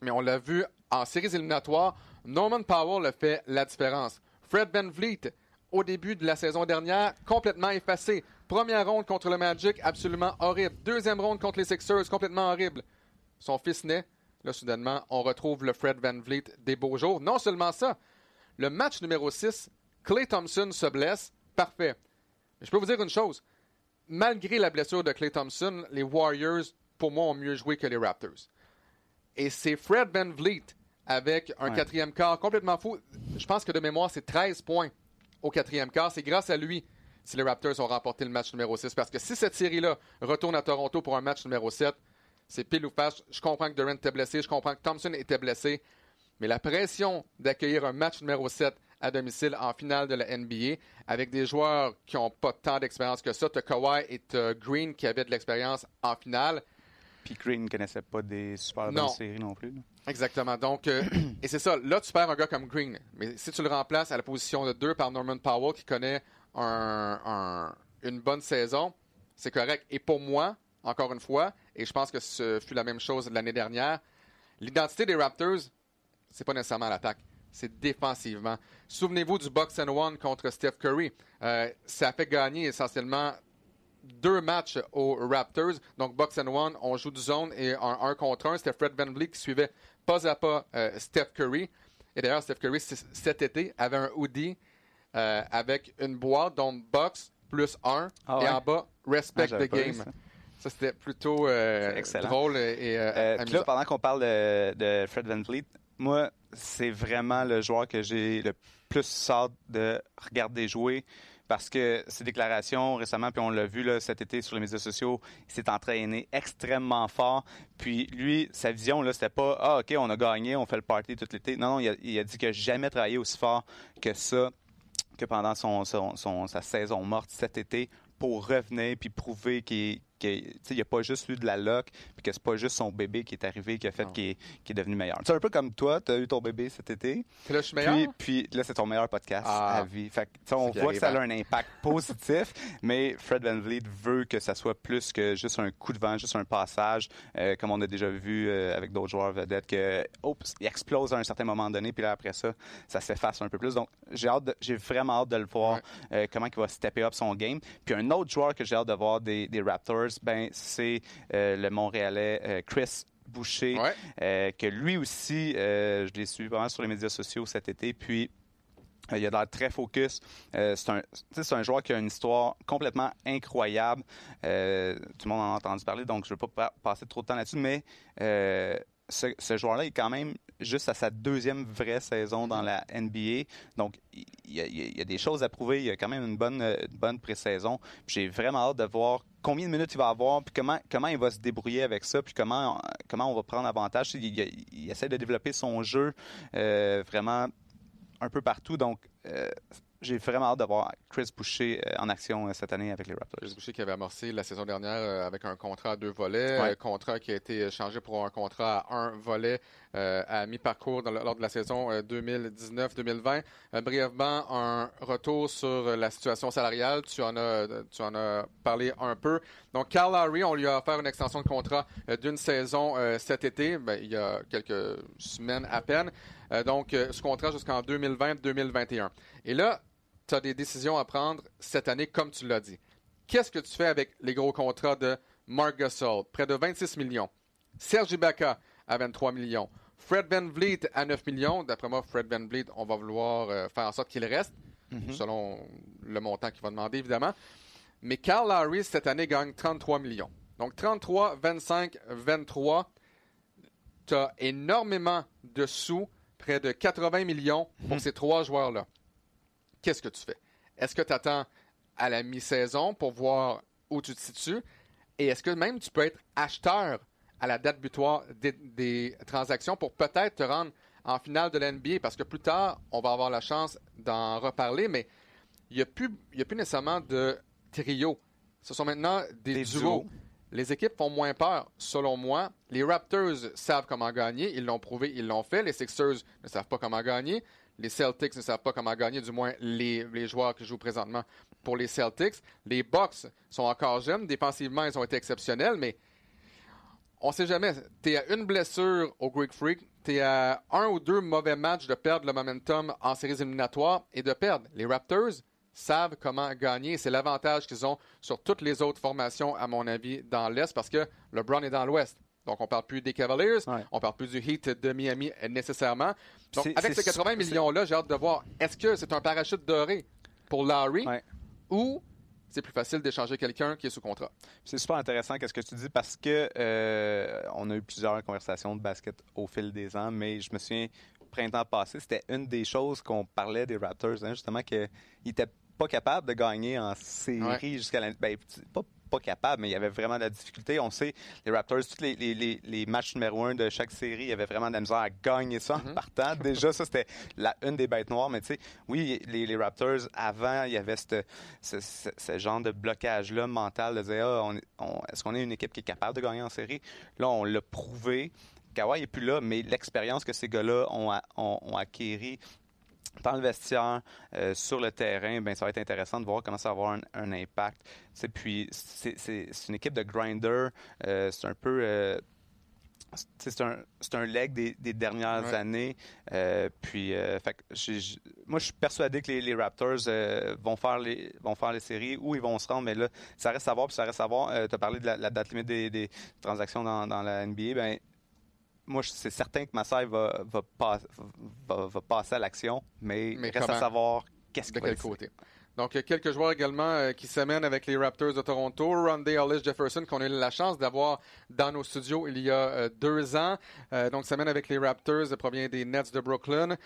mais on l'a vu en séries éliminatoires. Norman Powell a fait la différence. Fred Van Vliet, au début de la saison dernière, complètement effacé. Première ronde contre le Magic, absolument horrible. Deuxième ronde contre les Sixers, complètement horrible. Son fils naît. Là, soudainement, on retrouve le Fred Van Vliet des beaux jours. Non seulement ça, le match numéro 6, Clay Thompson se blesse. Parfait. Je peux vous dire une chose. Malgré la blessure de Clay Thompson, les Warriors, pour moi, ont mieux joué que les Raptors. Et c'est Fred Van Vliet avec un quatrième quart complètement fou. Je pense que de mémoire, c'est 13 points au quatrième quart. C'est grâce à lui si les Raptors ont remporté le match numéro 6. Parce que si cette série-là retourne à Toronto pour un match numéro 7, c'est pile ou face. Je comprends que Durant était blessé, je comprends que Thompson était blessé, mais la pression d'accueillir un match numéro 7 à domicile en finale de la NBA avec des joueurs qui n'ont pas tant d'expérience que ça. Tu Kawhi et Green qui avaient de l'expérience en finale. Puis Green ne connaissait pas des super bonnes séries non plus. Exactement. Donc, euh, [CLEARS THROAT] et c'est ça. Là, tu perds un gars comme Green. Mais si tu le remplaces à la position de 2 par Norman Powell qui connaît une bonne saison, c'est correct. Et pour moi, encore une fois, et je pense que ce fut la même chose l'année dernière, l'identité des Raptors, c'est pas nécessairement l'attaque. C'est défensivement. Souvenez-vous du box and one contre Steph Curry. Euh, ça a fait gagner essentiellement deux matchs aux Raptors. Donc, box and one, on joue du zone et un 1 contre 1. C'était Fred Van qui suivait pas à pas euh, Steph Curry. Et d'ailleurs, Steph Curry, cet été, avait un hoodie euh, avec une boîte, donc box plus 1. Ah et en bas, respect ah, the game. Ça, c'était plutôt euh, drôle et, là, pendant qu'on parle de, Fred Van Vliet, moi, c'est vraiment le joueur que j'ai le plus hâte de regarder jouer parce que ses déclarations récemment, puis on l'a vu cet été sur les médias sociaux, il s'est entraîné extrêmement fort. Puis lui, sa vision, là, c'était pas Ah, OK, on a gagné, on fait le party tout l'été. Non, non, il a, il a dit jamais travaillé aussi fort que ça, que pendant sa saison morte cet été, pour revenir puis prouver qu'il qu'il n'y a pas juste eu de la loc, puis que c'est pas juste son bébé qui est arrivé qui a fait qu'il est, est, devenu meilleur. C'est un peu comme toi, tu as eu ton bébé cet été. Puis là, je suis meilleur? Puis, là, c'est ton meilleur podcast ah. à vie. Fait on voit que ça a un impact [LAUGHS] positif, mais Fred Van Vliet veut que ça soit plus que juste un coup de vent, juste un passage, euh, comme on a déjà vu euh, avec d'autres joueurs vedettes, que oups, il explose à un certain moment donné, puis là, après ça, ça s'efface un peu plus. Donc, j'ai vraiment hâte de le voir, euh, comment il va stepper up son game. Puis un autre joueur que j'ai hâte de voir des, des Raptors, ben, c'est euh, le Montréalais euh, Chris Boucher, euh, que lui aussi, je l'ai suivi vraiment sur les médias sociaux cet été, puis il a l'air très focus. c'est un, un, joueur qui a une histoire complètement incroyable. tout le monde en a entendu parler, donc je ne vais pas passer trop de temps là-dessus, mais ce, joueur-là est quand même juste à sa deuxième vraie saison dans la NBA. Donc, il y, a, des choses à prouver. Il y a quand même une bonne, bonne pré-saison. J'ai vraiment hâte de voir combien de minutes il va avoir, puis comment, comment il va se débrouiller avec ça, puis comment, comment on va prendre avantage. Il, essaie de développer son jeu euh, vraiment un peu partout. Donc, euh, j'ai vraiment hâte de voir Chris Boucher euh, en action euh, cette année avec les Raptors. Chris Boucher qui avait amorcé la saison dernière euh, avec un contrat à deux volets, un contrat qui a été changé pour un contrat à un volet à mi-parcours lors de la saison 2019-2020. brièvement, un retour sur la situation salariale. Tu en as, tu en as parlé un peu. Donc, Carl Lowry, on lui a offert une extension de contrat d'une saison cet été, ben, il y a quelques semaines à peine. donc, ce contrat jusqu'en 2020-2021. Et là, tu as des décisions à prendre cette année, comme tu l'as dit. Qu'est-ce que tu fais avec les gros contrats de Mark Gasol, près de 26 millions, Serge Ibaka à 23 millions, Fred Van Vliet à 9 millions. D'après moi, Fred Van Vliet, on va vouloir euh, faire en sorte qu'il reste, mhm. selon le montant qu'il va demander, évidemment. Mais Carl Lowry, cette année, gagne 33 millions. Donc 33, 25, 23. Tu as énormément de sous, près de 80 millions pour mhm. ces trois joueurs-là qu'est-ce que tu fais? Est-ce que tu attends à la mi-saison pour voir où tu te situes? Et est-ce que même tu peux être acheteur à la date butoir des, transactions pour peut-être te rendre en finale de l'NBA? Parce que plus tard, on va avoir la chance d'en reparler, mais il n'y a, plus, a plus nécessairement de trio. Ce sont maintenant des, duos. Les équipes font moins peur, selon moi. Les Raptors savent comment gagner. Ils l'ont prouvé, ils l'ont fait. Les Sixers ne savent pas comment gagner. Les Celtics ne savent pas comment gagner, du moins les, joueurs qui jouent présentement pour les Celtics. Les Bucks sont encore jeunes. Défensivement, ils ont été exceptionnels, mais on ne sait jamais. Tu es à une blessure au Greek Freak. Tu es à un ou deux mauvais matchs de perdre le momentum en séries éliminatoires et de perdre. Les Raptors savent comment gagner. C'est l'avantage qu'ils ont sur toutes les autres formations, à mon avis, dans l'Est, parce que LeBron est dans l'Ouest. Donc, on ne parle plus des Cavaliers, on ne parle plus du Heat de Miami nécessairement. Donc, avec ces 80 millions-là, j'ai hâte de voir, est-ce que c'est un parachute doré pour Larry ou c'est plus facile d'échanger quelqu'un qui est sous contrat? C'est super intéressant ce que tu dis parce que euh, on a eu plusieurs conversations de basket au fil des ans, mais je me souviens printemps passé, c'était une des choses qu'on parlait des Raptors, hein, justement qu'ils n'étaient pas capables de gagner en série jusqu'à la ben, pas pas capable, mais il y avait vraiment de la difficulté. On sait, les Raptors, tous les, les, les, matchs numéro un de chaque série, il y avait vraiment de la misère à gagner ça en mm-hmm. partant. [LAUGHS] Déjà, ça, c'était la, une des bêtes noires. Mais tu sais, oui, les, Raptors, avant, il y avait ce, ce, genre de blocage-là mental de dire, ah, on, est-ce qu'on est une équipe qui est capable de gagner en série? Là, on l'a prouvé. Kawhi n'est plus là, mais l'expérience que ces gars-là ont, ont, ont acquérie dans le vestiaire, euh, sur le terrain, ben ça va être intéressant de voir comment ça va avoir un, impact. puis c'est une équipe de grinder, euh, c'est un peu euh, c'est un, un leg des, dernières années. puis, moi, je suis persuadé que les, Raptors vont, faire les, vont faire les séries où ils vont se rendre. Mais là, ça reste à voir. Puis ça reste à voir. tu as parlé de la, date limite des, transactions dans, dans, la NBA. Ben, moi, c'est certain que Massai va, va, va, passer à l'action, mais, il reste à savoir qu'est-ce de quel côté? Donc, quelques joueurs également euh, qui s'amènent avec les Raptors de Toronto. Rondé Hollis Jefferson, qu'on a eu la chance d'avoir dans nos studios il y a euh, deux ans. Euh, donc, s'amène avec les Raptors, provient des Nets de Brooklyn.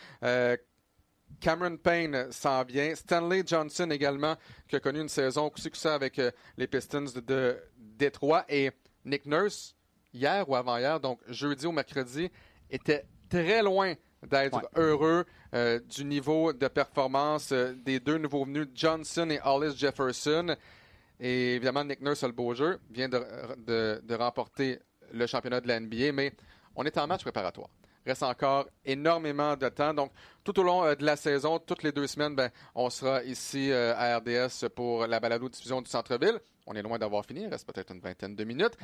Cameron Payne s'en vient. Stanley Johnson également, qui a connu une saison succès avec les Pistons de, de Détroit. Et Nick Nurse, hier ou avant-hier, donc jeudi ou mercredi, était très loin d'être heureux euh, du niveau de performance euh, des deux nouveaux venus, Johnson et Hollis Jefferson. Et évidemment, Nick Nurse a le beau jeu, vient de, remporter le championnat de la NBA, mais on est en match préparatoire. Reste encore énormément de temps. Donc, tout au long euh, de la saison, toutes les deux semaines, ben, on sera ici à RDS pour la balado-diffusion du centre-ville. On est loin d'avoir fini, il reste peut-être une vingtaine de minutes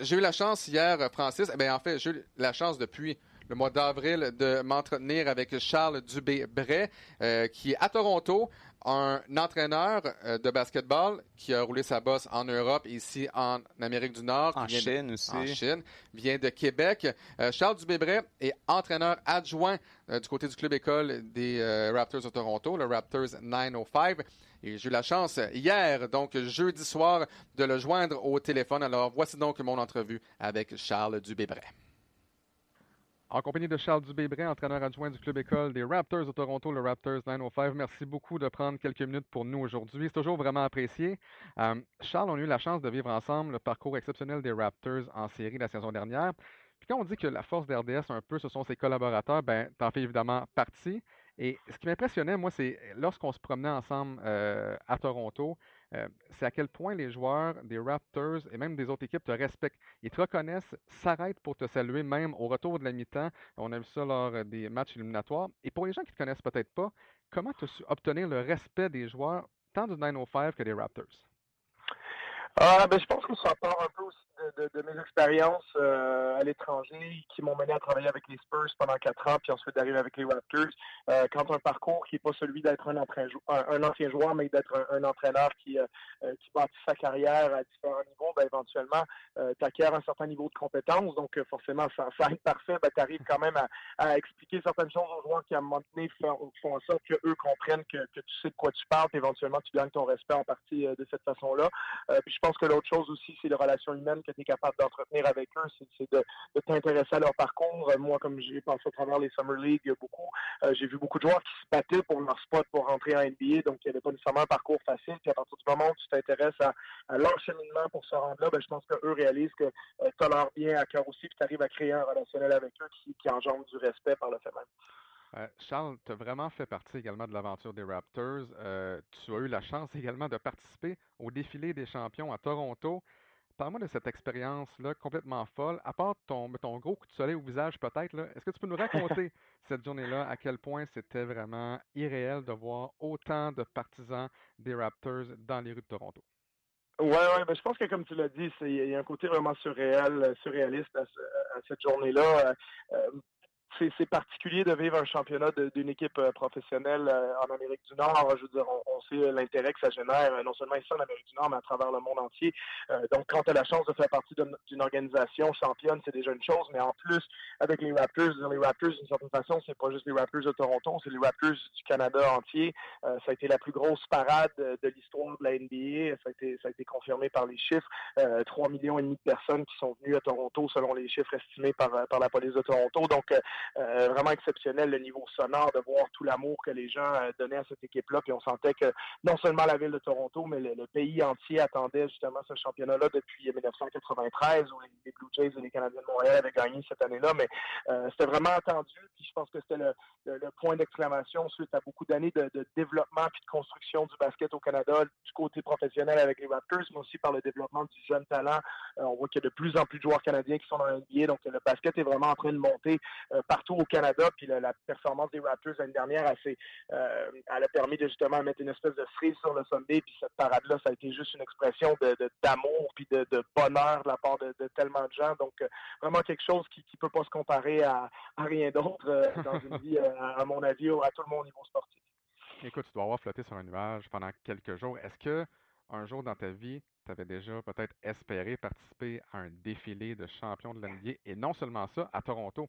j'ai eu la chance hier, Francis, eh en fait, j'ai eu la chance depuis le mois d'avril de m'entretenir avec Charles Dubé-Bray, euh, qui est à Toronto, un entraîneur euh, de basketball qui a roulé sa bosse en Europe ici en Amérique du Nord. En Chine aussi. En Chine, vient de Québec. Euh, Charles Dubé-Bray est entraîneur adjoint du côté du club école des Raptors de Toronto, le Raptors 905. Et j'ai eu la chance hier, donc jeudi soir, de le joindre au téléphone. Alors voici donc mon entrevue avec Charles Dubébret. En compagnie de Charles Dubébret, entraîneur adjoint du club école des Raptors de Toronto, le Raptors 905. Merci beaucoup de prendre quelques minutes pour nous aujourd'hui. C'est toujours vraiment apprécié. Euh, Charles, on a eu la chance de vivre ensemble le parcours exceptionnel des Raptors en série la saison dernière. Puis quand on dit que la force d'RDS, un peu, ce sont ses collaborateurs, ben, t'en fais évidemment partie. Et ce qui m'impressionnait, moi, c'est lorsqu'on se promenait ensemble euh, à Toronto, euh, c'est à quel point les joueurs des Raptors et même des autres équipes te respectent. Ils te reconnaissent, s'arrêtent pour te saluer, même au retour de la mi-temps. On a vu ça lors des matchs éliminatoires. Et pour les gens qui ne te connaissent peut-être pas, comment tu as obtenir le respect des joueurs, tant du 905 que des Raptors? Ah, ben, je pense que ça part un peu aussi de, mes expériences euh, à l'étranger qui m'ont mené à travailler avec les Spurs pendant quatre ans, puis ensuite d'arriver avec les Raptors. Euh, quand un parcours qui n'est pas celui d'être un, un, ancien joueur, mais d'être un, entraîneur qui, euh, qui bâtit sa carrière à différents niveaux, ben, éventuellement, tu acquiers un certain niveau de compétence. Donc, forcément, ça, ça être parfait, ben, tu arrives quand même à, expliquer certaines choses aux joueurs qui, à un moment donné, font, en sorte qu'eux comprennent que, tu sais de quoi tu parles, puis éventuellement, tu gagnes ton respect en partie de cette façon-là. puis je pense que l'autre chose aussi, c'est les relations humaines que tu es capable d'entretenir avec eux, c'est de, t'intéresser à leur parcours. Euh, moi, comme j'ai passé à travers les Summer League beaucoup, euh, j'ai vu beaucoup de joueurs qui se battaient pour leur spot pour rentrer en NBA, donc il n'y avait pas nécessairement un parcours facile. Puis à partir du moment où tu t'intéresses à, l'encheminement pour se rendre là, ben, je pense qu'eux réalisent que euh, tu as leur bien à cœur aussi, puis tu arrives à créer un relationnel avec eux qui, qui engendre du respect par le fait même. Charles, tu as vraiment fait partie également de l'aventure des Raptors. tu as eu la chance également de participer au défilé des champions à Toronto. Parle-moi de cette expérience-là complètement folle. À part ton, ton gros coup de soleil au visage, peut-être, est-ce que tu peux nous raconter [LAUGHS] cette journée-là, à quel point c'était vraiment irréel de voir autant de partisans des Raptors dans les rues de Toronto? Oui, ouais, ben, je pense que comme tu l'as dit, il y a un côté vraiment surréel, surréaliste à, cette journée-là. Euh, c'est particulier de vivre un championnat d'une équipe euh, professionnelle euh, en Amérique du Nord. Je veux dire, on, sait l'intérêt que ça génère, euh, non seulement ici en Amérique du Nord, mais à travers le monde entier. donc, quand tu as la chance de faire partie d'une organisation championne, c'est déjà une chose, mais en plus, avec les Raptors, les Raptors, d'une certaine façon, c'est pas juste les Raptors de Toronto, c'est les Raptors du Canada entier. ça a été la plus grosse parade de l'histoire de la NBA. Ça a, été, ça a été confirmé par les chiffres. 3 millions et demi de personnes qui sont venues à Toronto, selon les chiffres estimés par, par la police de Toronto. Donc, euh, vraiment exceptionnel le niveau sonore, de voir tout l'amour que les gens euh, donnaient à cette équipe-là. Puis on sentait que non seulement la ville de Toronto, mais le, pays entier attendait justement ce championnat-là depuis 1993, où les, Blue Jays et les Canadiens de Montréal avaient gagné cette année-là. Mais euh, c'était vraiment attendu. Puis je pense que c'était le, point d'exclamation suite à beaucoup d'années de, développement puis de construction du basket au Canada, du côté professionnel avec les Raptors, mais aussi par le développement du jeune talent. on voit qu'il y a de plus en plus de joueurs canadiens qui sont dans l'NBA, donc le basket est vraiment en train de monter partout au Canada. Puis la, performance des Raptors l'année dernière, elle, elle, a permis de justement mettre une espèce de cerise sur le Sunday. Puis cette parade-là, ça a été juste une expression d'amour puis de, bonheur de la part de, tellement de gens. Donc vraiment quelque chose qui ne peut pas se comparer à, rien d'autre dans une vie, à, mon avis, à tout le monde au niveau sportif. Écoute, tu dois avoir flotté sur un nuage pendant quelques jours. Est-ce que un jour dans ta vie, tu avais déjà peut-être espéré participer à un défilé de champion de l'NBA et non seulement ça, à Toronto?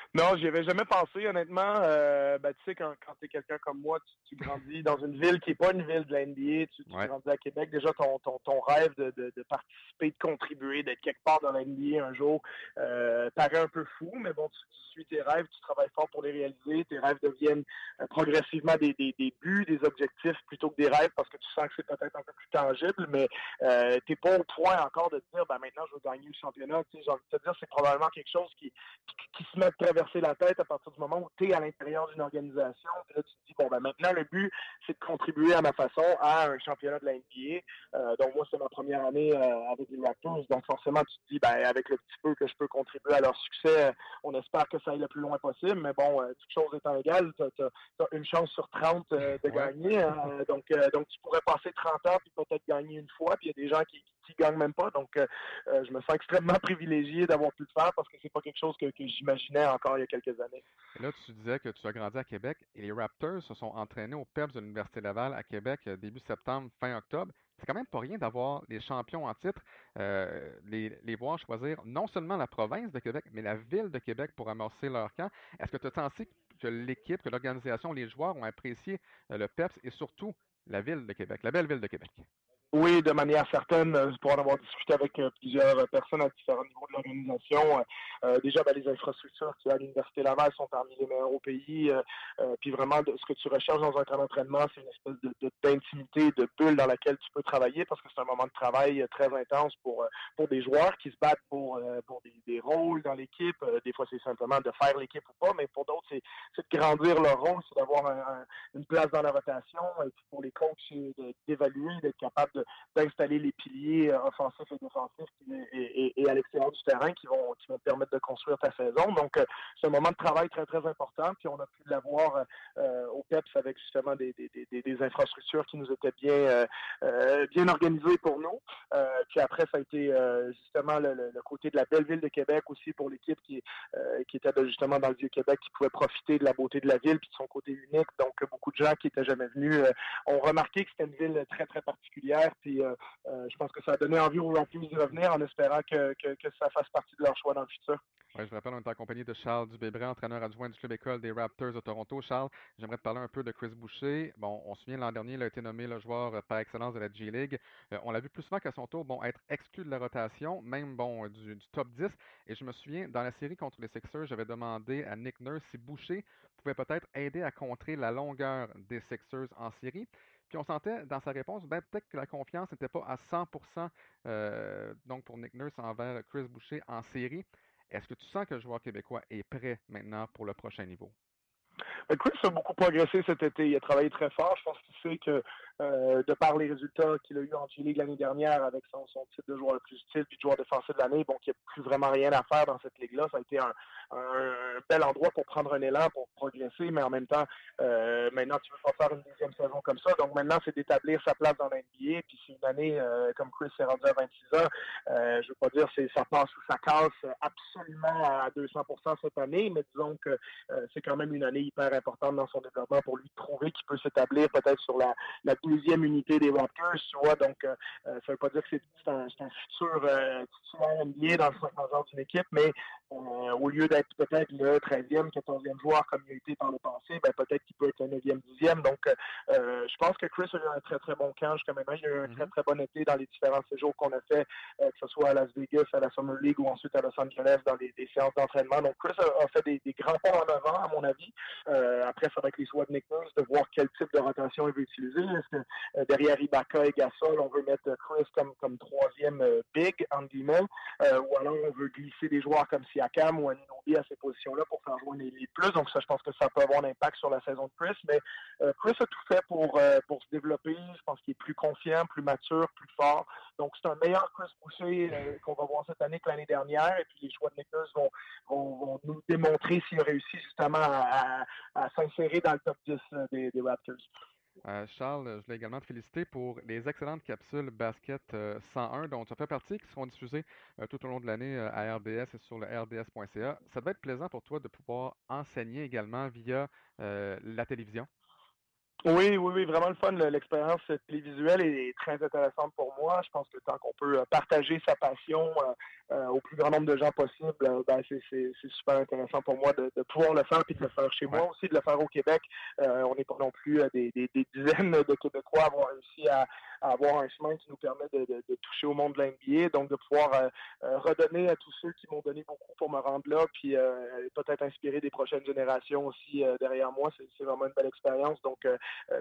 Non, j'y avais jamais pensé, honnêtement. Euh, ben, tu sais, quand, quand tu es quelqu'un comme moi, tu, grandis dans une ville qui n'est pas une ville de la NBA, tu, grandis à Québec, déjà ton, ton, ton rêve de, de, de, participer, de contribuer, d'être quelque part dans la NBA un jour euh, paraît un peu fou, mais bon, tu, suis tes rêves, tu travailles fort pour les réaliser, tes rêves deviennent euh, progressivement des, des, des, buts, des objectifs plutôt que des rêves parce que tu sens que c'est peut-être un peu plus tangible, mais euh, tu n'es pas au point encore de te dire, ben maintenant je veux gagner le championnat. Tu sais, j'ai envie de te dire, c'est probablement quelque chose qui, qui, se met à traverser la tête à partir du moment où tu es à l'intérieur d'une organisation. Là, tu te dis, bon, ben maintenant, le but, c'est de contribuer à ma façon à un championnat de la NBA. Euh, donc, moi, c'est ma première année euh, avec les Raptors. Donc, forcément, tu te dis, ben, avec le petit peu que je peux contribuer à leur succès, euh, on espère que ça aille le plus loin possible. Mais bon, toute chose étant égale, tu as, une chance sur 30 de gagner. Hein. donc, donc, tu pourrais passer 30 ans puis peut-être gagner une fois. Puis il y a des gens qui, qui gagnent même pas. Donc, je me sens extrêmement [LAUGHS] privilégié d'avoir pu le faire parce que c'est pas quelque chose que, que j'imaginais encore il y a quelques années. Là, tu disais que tu as grandi à Québec et les Raptors se sont entraînés au PEPS de l'Université Laval à Québec euh, début septembre, fin octobre. C'est quand même pas rien d'avoir les champions en titre, euh, les, les, voir choisir non seulement la province de Québec, mais la ville de Québec pour amorcer leur camp. Est-ce que tu as senti que l'équipe, que l'organisation, les joueurs ont apprécié euh, le PEPS et surtout la ville de Québec, la belle ville de Québec? Oui, de manière certaine, euh, pour en avoir discuté avec euh, plusieurs personnes à différents niveaux de l'organisation. Euh, déjà, ben, les infrastructures qui à l'Université Laval sont parmi les meilleures au pays. puis vraiment, ce que tu recherches dans un camp d'entraînement, c'est une espèce de, d'intimité, de, bulle dans laquelle tu peux travailler parce que c'est un moment de travail très intense pour, pour des joueurs qui se battent pour, pour des, rôles dans l'équipe. des fois, c'est simplement de faire l'équipe ou pas, mais pour d'autres, c'est, de grandir leur rôle, c'est d'avoir une place dans la rotation. Et puis pour les coachs, d'évaluer, d'être capable de d'installer les piliers euh, offensifs et défensifs et, à l'extérieur du terrain qui vont, qui vont te permettre de construire ta saison. Donc, euh, c'est un moment de travail très, très important. Puis, on a pu l'avoir euh, au PEPS avec justement des, des, infrastructures qui nous étaient bien, bien organisées pour nous. puis après, ça a été justement le, côté de la belle ville de Québec aussi pour l'équipe qui, qui était justement dans le Vieux-Québec, qui pouvait profiter de la beauté de la ville puis de son côté unique. Donc, beaucoup de gens qui n'étaient jamais venus ont remarqué que c'était une ville très, très particulière puis euh, euh, je pense que ça a donné envie aux Rockies de revenir en espérant que, ça fasse partie de leur choix dans le futur. Oui, je rappelle, on est en compagnie de Charles Dubébret, entraîneur adjoint du club école des Raptors de Toronto. Charles, j'aimerais te parler un peu de Chris Boucher. Bon, on se souvient l'an dernier, il a été nommé le joueur euh, par excellence de la G-League. on l'a vu plus souvent qu'à son tour, bon, être exclu de la rotation, même bon du, top 10. Et je me souviens, dans la série contre les Sixers, j'avais demandé à Nick Nurse si Boucher pouvait peut-être aider à contrer la longueur des Sixers en série. Puis on sentait dans sa réponse, ben, peut-être que la confiance n'était pas à 100% euh, donc pour Nick Nurse envers Chris Boucher en série. Est-ce que tu sens que le joueur québécois est prêt maintenant pour le prochain niveau? Chris a beaucoup progressé cet été. Il a travaillé très fort. Je pense qu'il sait que euh, de par les résultats qu'il a eu en G-League l'année dernière avec son, son, titre de joueur le plus utile puis de joueur défensif de l'année, bon, qu'il n'y a plus vraiment rien à faire dans cette ligue-là. Ça a été un, bel endroit pour prendre un élan, pour progresser, mais en même temps, euh, maintenant, tu veux pas faire une deuxième saison comme ça. Donc maintenant, c'est d'établir sa place dans l'NBA. Puis c'est une année, euh, comme Chris s'est rendu à 26 ans, je veux pas dire c'est ça passe ou ça casse absolument à 200% cette année, mais disons que c'est quand même une année hyper importante dans son développement pour lui prouver qu'il peut s'établir peut-être sur la, la unité des Raptors, tu vois. Donc, euh, euh, ça veut pas dire que c'est un, un, futur euh, titulaire NBA dans le 50 d'une équipe, mais euh, au lieu d'être peut-être le 13e, 14e joueur comme il a été par le passé, ben, peut-être qu'il peut être le 9e, 10e. Donc, euh, je pense que Chris a eu un très, très bon camp jusqu'à maintenant. Il a eu un très, mm-hmm. très bon été dans les différents séjours qu'on a fait, que ce soit à Las Vegas, à la Summer League ou ensuite à Los Angeles dans les, séances d'entraînement. Donc, Chris a, fait des, grands pas en avant, à mon avis. après, ça va être les choix de Nick Nurse de voir quel type de rotation il veut utiliser. Est-ce que derrière Ibaka et Gasol, on veut mettre Chris comme, troisième big, en guillemets, ou alors on veut glisser des joueurs comme Siakam ou Aninobi à ces positions-là pour faire jouer les, plus. Donc ça, je pense que ça peut avoir un impact sur la saison de Chris. Mais Chris a tout fait pour, se développer. Je pense qu'il est plus confiant, plus mature, plus fort. Donc c'est un meilleur Chris Boucher qu'on va voir cette année que l'année dernière. Et puis les choix de Nurse vont, vont, nous démontrer s'il a réussi justement à, s'insérer dans le top 10 des, Raptors. Euh, Charles, je voulais également te féliciter pour les excellentes capsules Basket 101 euh, dont tu as fait partie, qui seront diffusées euh, tout au long de l'année à RDS et sur le rds.ca. Ça devait être plaisant pour toi de pouvoir enseigner également via la télévision. Oui, oui, oui, vraiment le fun. L'expérience télévisuelle est très intéressante pour moi. Je pense que tant qu'on peut partager sa passion euh, au plus grand nombre de gens possible, euh, ben, c'est super intéressant pour moi de, pouvoir le faire puis de le faire chez moi aussi, de le faire au Québec. Euh, on n'est pas non plus des, dizaines de Québécois à avoir réussi à, avoir un chemin qui nous permet de, toucher au monde de l'NBA, donc de pouvoir redonner à tous ceux qui m'ont donné beaucoup pour me rendre là, puis peut-être inspirer des prochaines générations aussi derrière moi. C'est vraiment une belle expérience. Donc,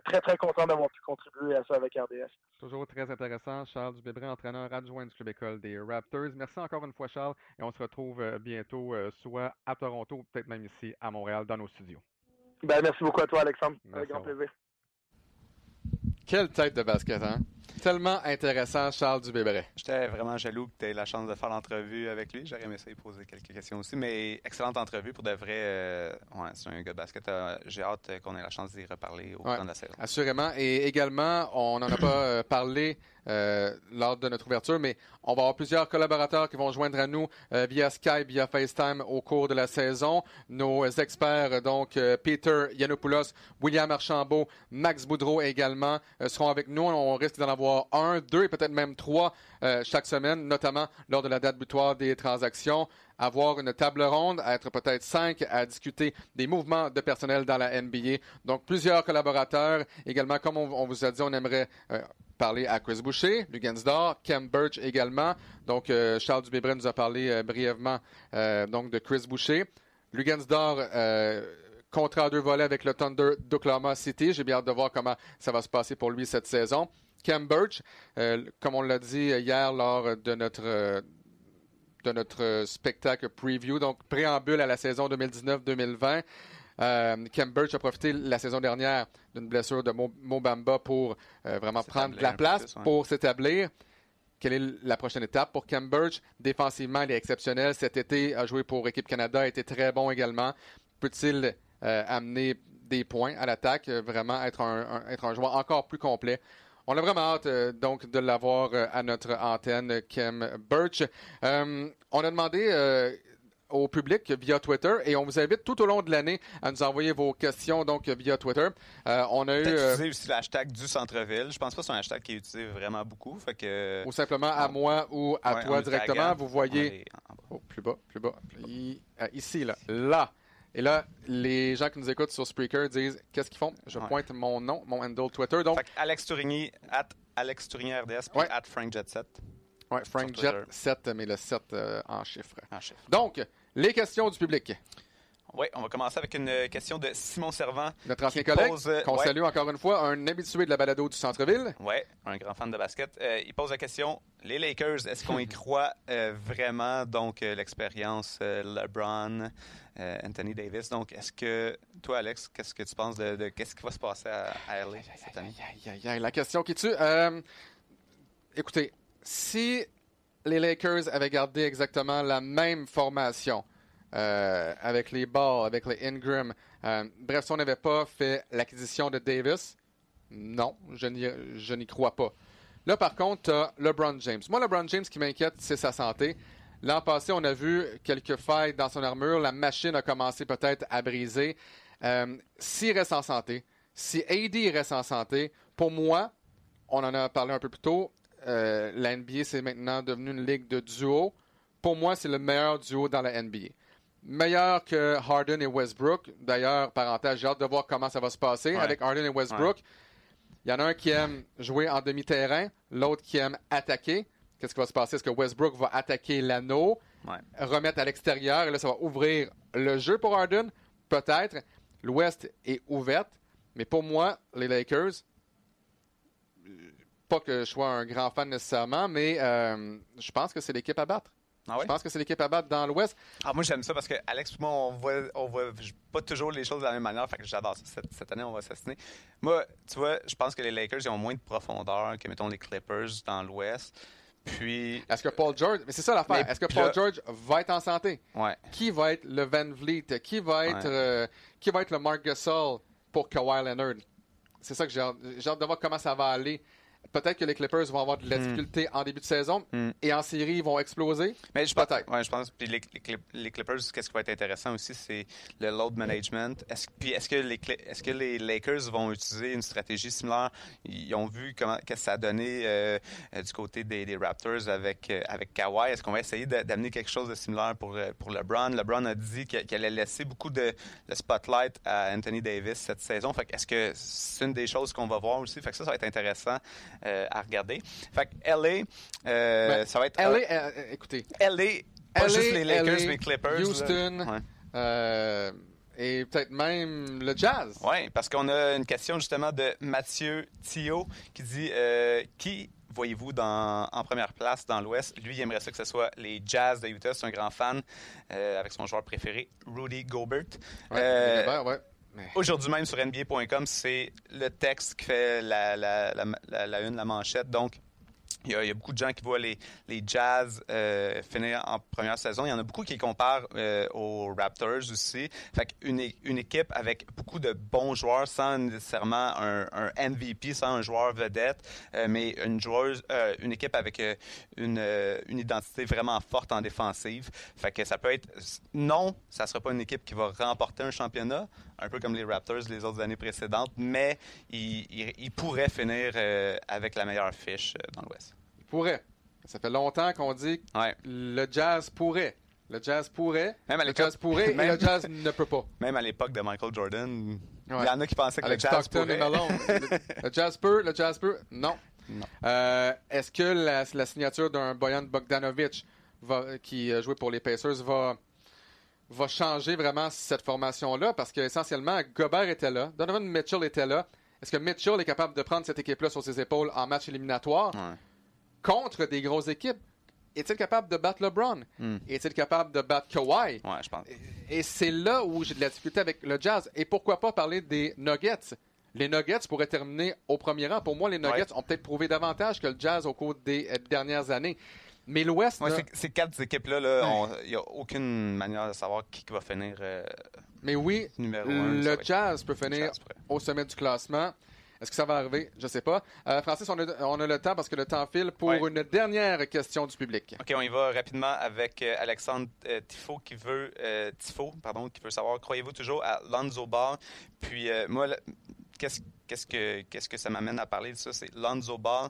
très, très content d'avoir pu contribuer à ça avec RDS. Toujours très intéressant. Charles Dubébret, entraîneur adjoint du Club École des Raptors. Merci encore une fois, Charles, et on se retrouve euh, bientôt, euh, soit à Toronto, peut-être même ici à Montréal, dans nos studios. Ben, merci beaucoup à toi, Alexandre. Avec grand plaisir. Quelle tête de basket, hein? Tellement intéressant, Charles Dubébret. J'étais vraiment jaloux que tu aies la chance de faire l'entrevue avec lui. J'aurais aimé essayer de poser quelques questions aussi, mais excellente entrevue pour de vrai. Euh, ouais, c'est un gars de basket. J'ai hâte qu'on ait la chance d'y reparler au cours de la saison. Assurément. Et également, on n'en a pas parlé euh, lors de notre ouverture, mais on va avoir plusieurs collaborateurs qui vont joindre à nous euh, via Skype, via FaceTime au cours de la saison. Nos experts, donc euh, Peter Yanopoulos, William Archambault, Max Boudreau également, seront avec nous. On risque d'en avoir un, deux et peut-être même trois chaque semaine, notamment lors de la date butoir des transactions avoir une table ronde, être peut-être cinq à discuter des mouvements de personnel dans la NBA. Donc, plusieurs collaborateurs. Également, comme on, vous a dit, on aimerait parler à Chris Boucher, Lugansdor, Kem Birch également. Donc, euh, Charles Dubébret nous a parlé euh, brièvement euh, donc de Chris Boucher. Lugansdor, contrat à deux volets avec le Thunder d'Oklahoma City. J'ai bien hâte de voir comment ça va se passer pour lui cette saison. Kem Birch, comme on l'a dit hier lors de notre de notre spectacle preview, donc préambule à la saison 2019-2020. Euh, Birch a profité la saison dernière d'une blessure de Mobamba pour euh, vraiment prendre la place, pour s'établir. Quelle est la prochaine étape pour Birch? Défensivement, il est exceptionnel. Cet été, a joué pour Équipe Canada, a été très bon également. Peut-il euh, amener des points à l'attaque, vraiment être un, être un joueur encore plus complet? On a vraiment hâte donc de l'avoir à notre antenne, Kem Birch. on a demandé au public via Twitter et on vous invite tout au long de l'année à nous envoyer vos questions donc via Twitter. Euh, on a eu euh, aussi l'hashtag du centre-ville. Je pense pas que c'est un hashtag qui est utilisé vraiment beaucoup, fait que ou simplement à moi ou à toi directement. Vous voyez oh, plus bas, plus bas, euh, ici là, là. Et là, les gens qui nous écoutent sur Spreaker disent qu'est-ce qu'ils font? Je pointe mon nom, mon handle Twitter. Donc Alex Tourigny at Alex Tourigny RDS puis at Frank Jet 7. Ouais, Frank Jet 7, mais le 7 en chiffres. En chiffres. Donc, les questions du public. Oui, on va commencer avec une question de Simon Servant. Notre ancien collègue, euh, qu'on salue encore une fois, un habitué de la balado du centre-ville. Oui, un grand fan de basket. Euh, il pose la question, les Lakers, est-ce qu'on y [LAUGHS] croit euh, vraiment? Donc, l'expérience LeBron, Anthony Davis. Donc, est-ce que, toi, Alex, qu'est-ce que tu penses de, qu'est-ce qui va se passer à, à LA cette année? la question qui tue. écoutez, si les Lakers avaient gardé exactement la même formation euh, avec les Balls, avec les Ingram. Euh, bref, si on n'avait pas fait l'acquisition de Davis, non, je n'y crois pas. Là, par contre, as LeBron James. Moi, LeBron James, qui m'inquiète, c'est sa santé. L'an passé, on a vu quelques failles dans son armure. La machine a commencé peut-être à briser. Euh, S'il reste en santé, si AD reste en santé, pour moi, on en a parlé un peu plus tôt, euh, la NBA, c'est maintenant devenu une ligue de duo. Pour moi, c'est le meilleur duo dans la NBA. Meilleur que Harden et Westbrook. D'ailleurs, parenthèse, j'ai hâte de voir comment ça va se passer avec Harden et Westbrook. Il y en a un qui aime jouer en demi-terrain, l'autre qui aime attaquer. Qu'est-ce qui va se passer? Est-ce que Westbrook va attaquer l'anneau, remettre à l'extérieur, et là, ça va ouvrir le jeu pour Harden? Peut-être. l'Ouest est ouverte. Mais pour moi, les Lakers, pas que je sois un grand fan nécessairement, mais euh, je pense que c'est l'équipe à battre. Ah ouais? Je pense que c'est l'équipe à battre dans l'Ouest. Ah, moi, j'aime ça parce que Alex moi, on voit, on voit pas toujours les choses de la même manière. Fait que j'adore ça. Cette, cette, année, on va s'assiner. Moi, tu vois, je pense que les Lakers ils ont moins de profondeur que, mettons, les Clippers dans l'Ouest. Puis. Est-ce que Paul George. Mais c'est ça l'affaire. Est-ce que Paul là... George va être en santé? Ouais. Qui va être le Van Vliet? Qui va être, ouais. euh, qui va être le Mark Gasol pour Kawhi Leonard? C'est ça que j'ai hâte, hâte de voir comment ça va aller. Peut-être que les Clippers vont avoir de la difficulté mm. en début de saison mm. et en série, ils vont exploser? Mais je peut-être. Ouais, je pense. Puis les, les, les Clippers, qu'est-ce qui va être intéressant aussi, c'est le load management. Est-ce, puis est-ce que les est-ce que les Lakers vont utiliser une stratégie similaire? Ils ont vu comment qu'est-ce que ça a donné euh, du côté des, des Raptors avec euh, avec Kawhi. Est-ce qu'on va essayer d'amener quelque chose de similaire pour euh, pour LeBron? LeBron a dit qu'il, qu'il allait laisser beaucoup de le spotlight à Anthony Davis cette saison. Fait est-ce que c'est une des choses qu'on va voir aussi? Fait que ça, ça va être intéressant. Euh, à regarder. Fait que LA, euh, ben, ça va être. LA, euh, écoutez. LA, pas LA, juste les Lakers, LA, mais Clippers. Houston. Ouais. et peut-être même le Jazz. Oui, parce qu'on a une question justement de Mathieu Thio qui dit Qui voyez-vous en première place dans l'Ouest? Lui, il aimerait ça que ce soit les Jazz de Utah. C'est un grand fan avec son joueur préféré, Rudy Gobert. Ouais, Gobert, ouais. Aujourd'hui même sur NBA.com, c'est le texte qui fait la, la, la, la, une, la manchette. Donc, il y, a, beaucoup de gens qui voient les, Jazz euh, finir en première saison. Il y en a beaucoup qui comparent euh, aux Raptors aussi. Fait une, une équipe avec beaucoup de bons joueurs sans nécessairement un, MVP, sans un joueur vedette, euh, mais une équipe avec une, identité vraiment forte en défensive. Fait que ça peut être non, ça sera pas une équipe qui va remporter un championnat, un peu comme les Raptors les autres années précédentes, mais il, il, il pourrait finir avec la meilleure fiche dans l'Ouest pourrait. Ça fait longtemps qu'on dit que ouais. le jazz pourrait. Le jazz pourrait. Même à le jazz pourrait [LAUGHS] même... et le jazz ne peut pas. Même à l'époque de Michael Jordan, ouais. il y en a qui pensaient que Alex le jazz Stockton pourrait. le, [LAUGHS] le, jazz peut, le jazz peut. Non. non. Euh, Est-ce que la, la signature d'un Boyan Bogdanovic va, qui jouait pour les Pacers va, va changer vraiment cette formation-là? Parce qu'essentiellement, Gobert était là, Donovan Mitchell était là. Est-ce que Mitchell est capable de prendre cette équipe-là sur ses épaules en match éliminatoire? Ouais contre des grosses équipes. Est-il capable de battre LeBron? Mm. Est-il capable de battre Kawhi? Ouais, je pense. Et, c'est là où j'ai de la difficulté avec le Jazz. Et pourquoi pas parler des Nuggets? Les Nuggets pourraient terminer au premier rang. Pour moi, les Nuggets ouais. ont peut-être prouvé davantage que le Jazz au cours des euh, dernières années. Mais l'Ouest. Ouais, ces quatre équipes-là, il ouais. n'y a aucune manière de savoir qui va finir. Euh, Mais oui, numéro un, le Jazz peut finir Jazz, au sommet du classement. Est-ce que ça va arriver? Je ne sais pas. Euh, Francis, on a, on a, le temps parce que le temps file pour ouais. une dernière question du public. OK, on y va rapidement avec euh, Alexandre euh, Tifo qui veut euh, Tifo, pardon, qui veut savoir croyez-vous toujours à Lonzo Ball? Puis moi, qu'est-ce qu'est-ce que qu'est-ce que ça m'amène à parler de ça? C'est Lonzo Ball.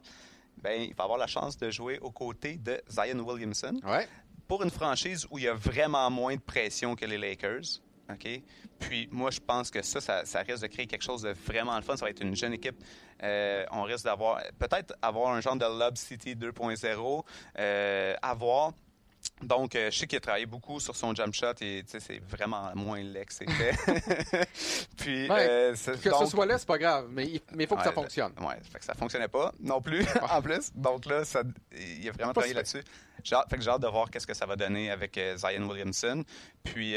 Ben, il va avoir la chance de jouer aux côtés de Zion Williamson. Ouais. Pour une franchise où il y a vraiment moins de pression que les Lakers. Puis moi, je pense que ça, ça, ça, risque de créer quelque chose de vraiment le fun. Ça va être une jeune équipe. Euh, on risque d'avoir, peut-être avoir un genre de Lob City 2.0, euh, avoir. Donc, euh, je sais qu'il a travaillé beaucoup sur son jump shot et c'est vraiment moins laid que c'était. [LAUGHS] Puis, ouais, euh, que donc, ce soit laid, c'est pas grave, mais il mais faut que ouais, ça fonctionne. Oui, fait que ça fonctionnait pas non plus, [LAUGHS] en plus. Donc là, ça, il a vraiment travaillé là-dessus. J'ai hâte, fait que j'ai hâte de voir qu'est-ce que ça va donner avec euh, Zion Williamson. Puis,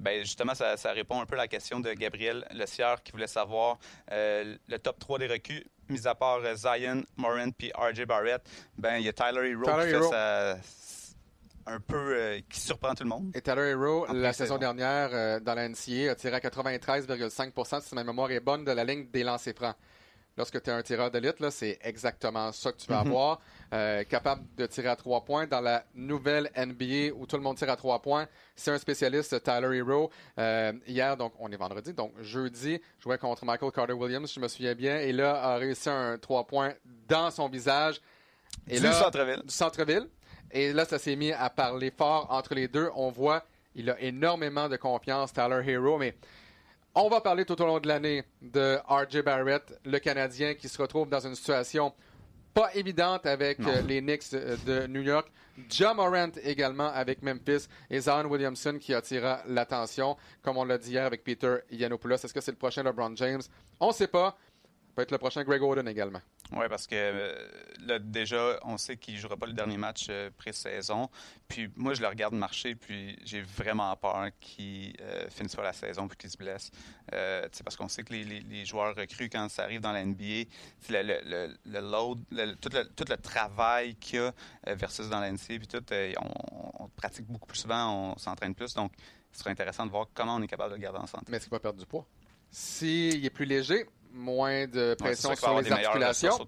ben, justement, ça, ça, répond un peu à la question de Gabriel Le Sieur qui voulait savoir le top 3 des recrues, mis à part Zion, Morin puis RJ Barrett. Ben, il y a Tyler Hero Tyler qui Hero. fait sa, un peu euh, qui surprend tout le monde. Et Tyler Hero, En la saison dernière, euh, dans la NCA, a tiré à 93,5% si ma mémoire est bonne, de la ligne des lancers francs. Lorsque tu es un tireur d'élite, c'est exactement ça que tu vas Mhm. avoir. Euh, capable de tirer à trois points. Dans la nouvelle NBA où tout le monde tire à trois points, c'est un spécialiste, Tyler Hero. Hier, donc, on est vendredi, donc jeudi, jouait contre Michael Carter Williams, je me souviens bien, et là, a réussi un trois points dans son visage. Et du centre-ville. du centre-ville. Et là, ça s'est mis à parler fort entre les deux. On voit, il a énormément de confiance, Tyler Hero, mais on va parler tout au long de l'année de RJ Barrett, le Canadien qui se retrouve dans une situation pas évidente avec les Knicks de New York. John Morant également avec Memphis et Zion Williamson qui attirera l'attention, comme on l'a dit hier avec Peter Yanopoulos. Est-ce que c'est le prochain LeBron James? On ne sait pas. Peut être le prochain Greg Oden également. Oui, parce que euh, déjà, on sait qu'il ne jouera pas le dernier match euh, pré-saison. Puis moi, je le regarde marcher, puis j'ai vraiment peur qu'il euh, finisse pas la saison puis qu'il se blesse. parce qu'on sait que les, joueurs recrues, quand ça arrive dans la NBA, le, load, tout, le, travail qu'il y a versus dans la NCA, puis tout, on, pratique beaucoup plus souvent, on s'entraîne plus. Donc, ce serait intéressant de voir comment on est capable de le garder en santé. Mais est-ce qu'il va perdre du poids? S'il est plus léger, moins de pression sur les articulations.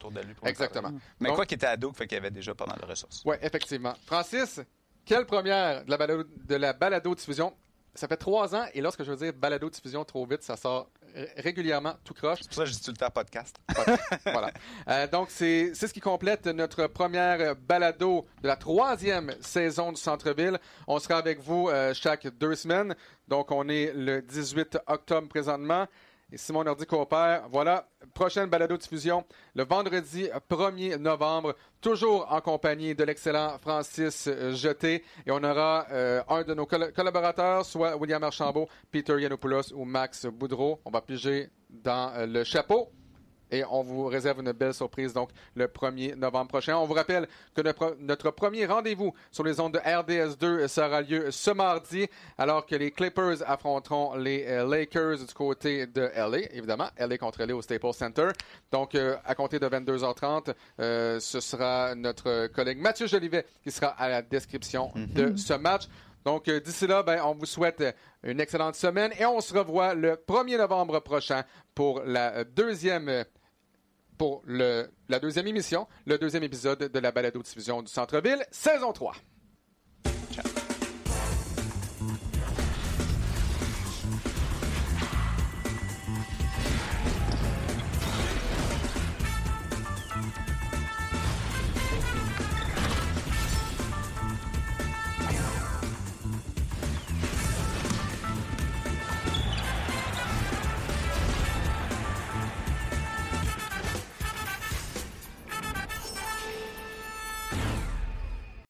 Exactement. Mais quoi qu'il était ado, fait qu'il y avait déjà pas mal de ressources. Oui, effectivement. Francis, quelle première de la balado, de la balado diffusion ça fait trois ans, et lorsque je veux dire balado diffusion trop vite, ça sort régulièrement tout croche. C'est pour ça que je dis tout le temps podcast. [LAUGHS] voilà. Euh, donc, c'est ce qui complète notre première balado de la troisième saison du Centre-Ville. On sera avec vous euh, chaque deux semaines. Donc, on est le 18 octobre présentement. Et si mon ordi coopère, voilà, prochaine balado-diffusion le vendredi 1er novembre, toujours en compagnie de l'excellent Francis euh, Jeté. Et on aura euh, un de nos collaborateurs, soit William Archambault, Peter Yanopoulos ou Max Boudreau. On va piger dans euh, le chapeau et on vous réserve une belle surprise donc le 1er novembre prochain. On vous rappelle que notre, premier rendez-vous sur les ondes de RDS2 sera lieu ce mardi alors que les Clippers affronteront les euh, Lakers du côté de LA, évidemment, LA contre LA au Staples Center. Donc euh, à compter de 22h30, euh, ce sera notre collègue Mathieu Jolivet qui sera à la description mm-hmm. de ce match. Donc, d'ici là, ben, on vous souhaite une excellente semaine et on se revoit le 1er novembre prochain pour la deuxième pour la deuxième émission, le deuxième épisode de la balado-diffusion du Centre-Ville, saison 3.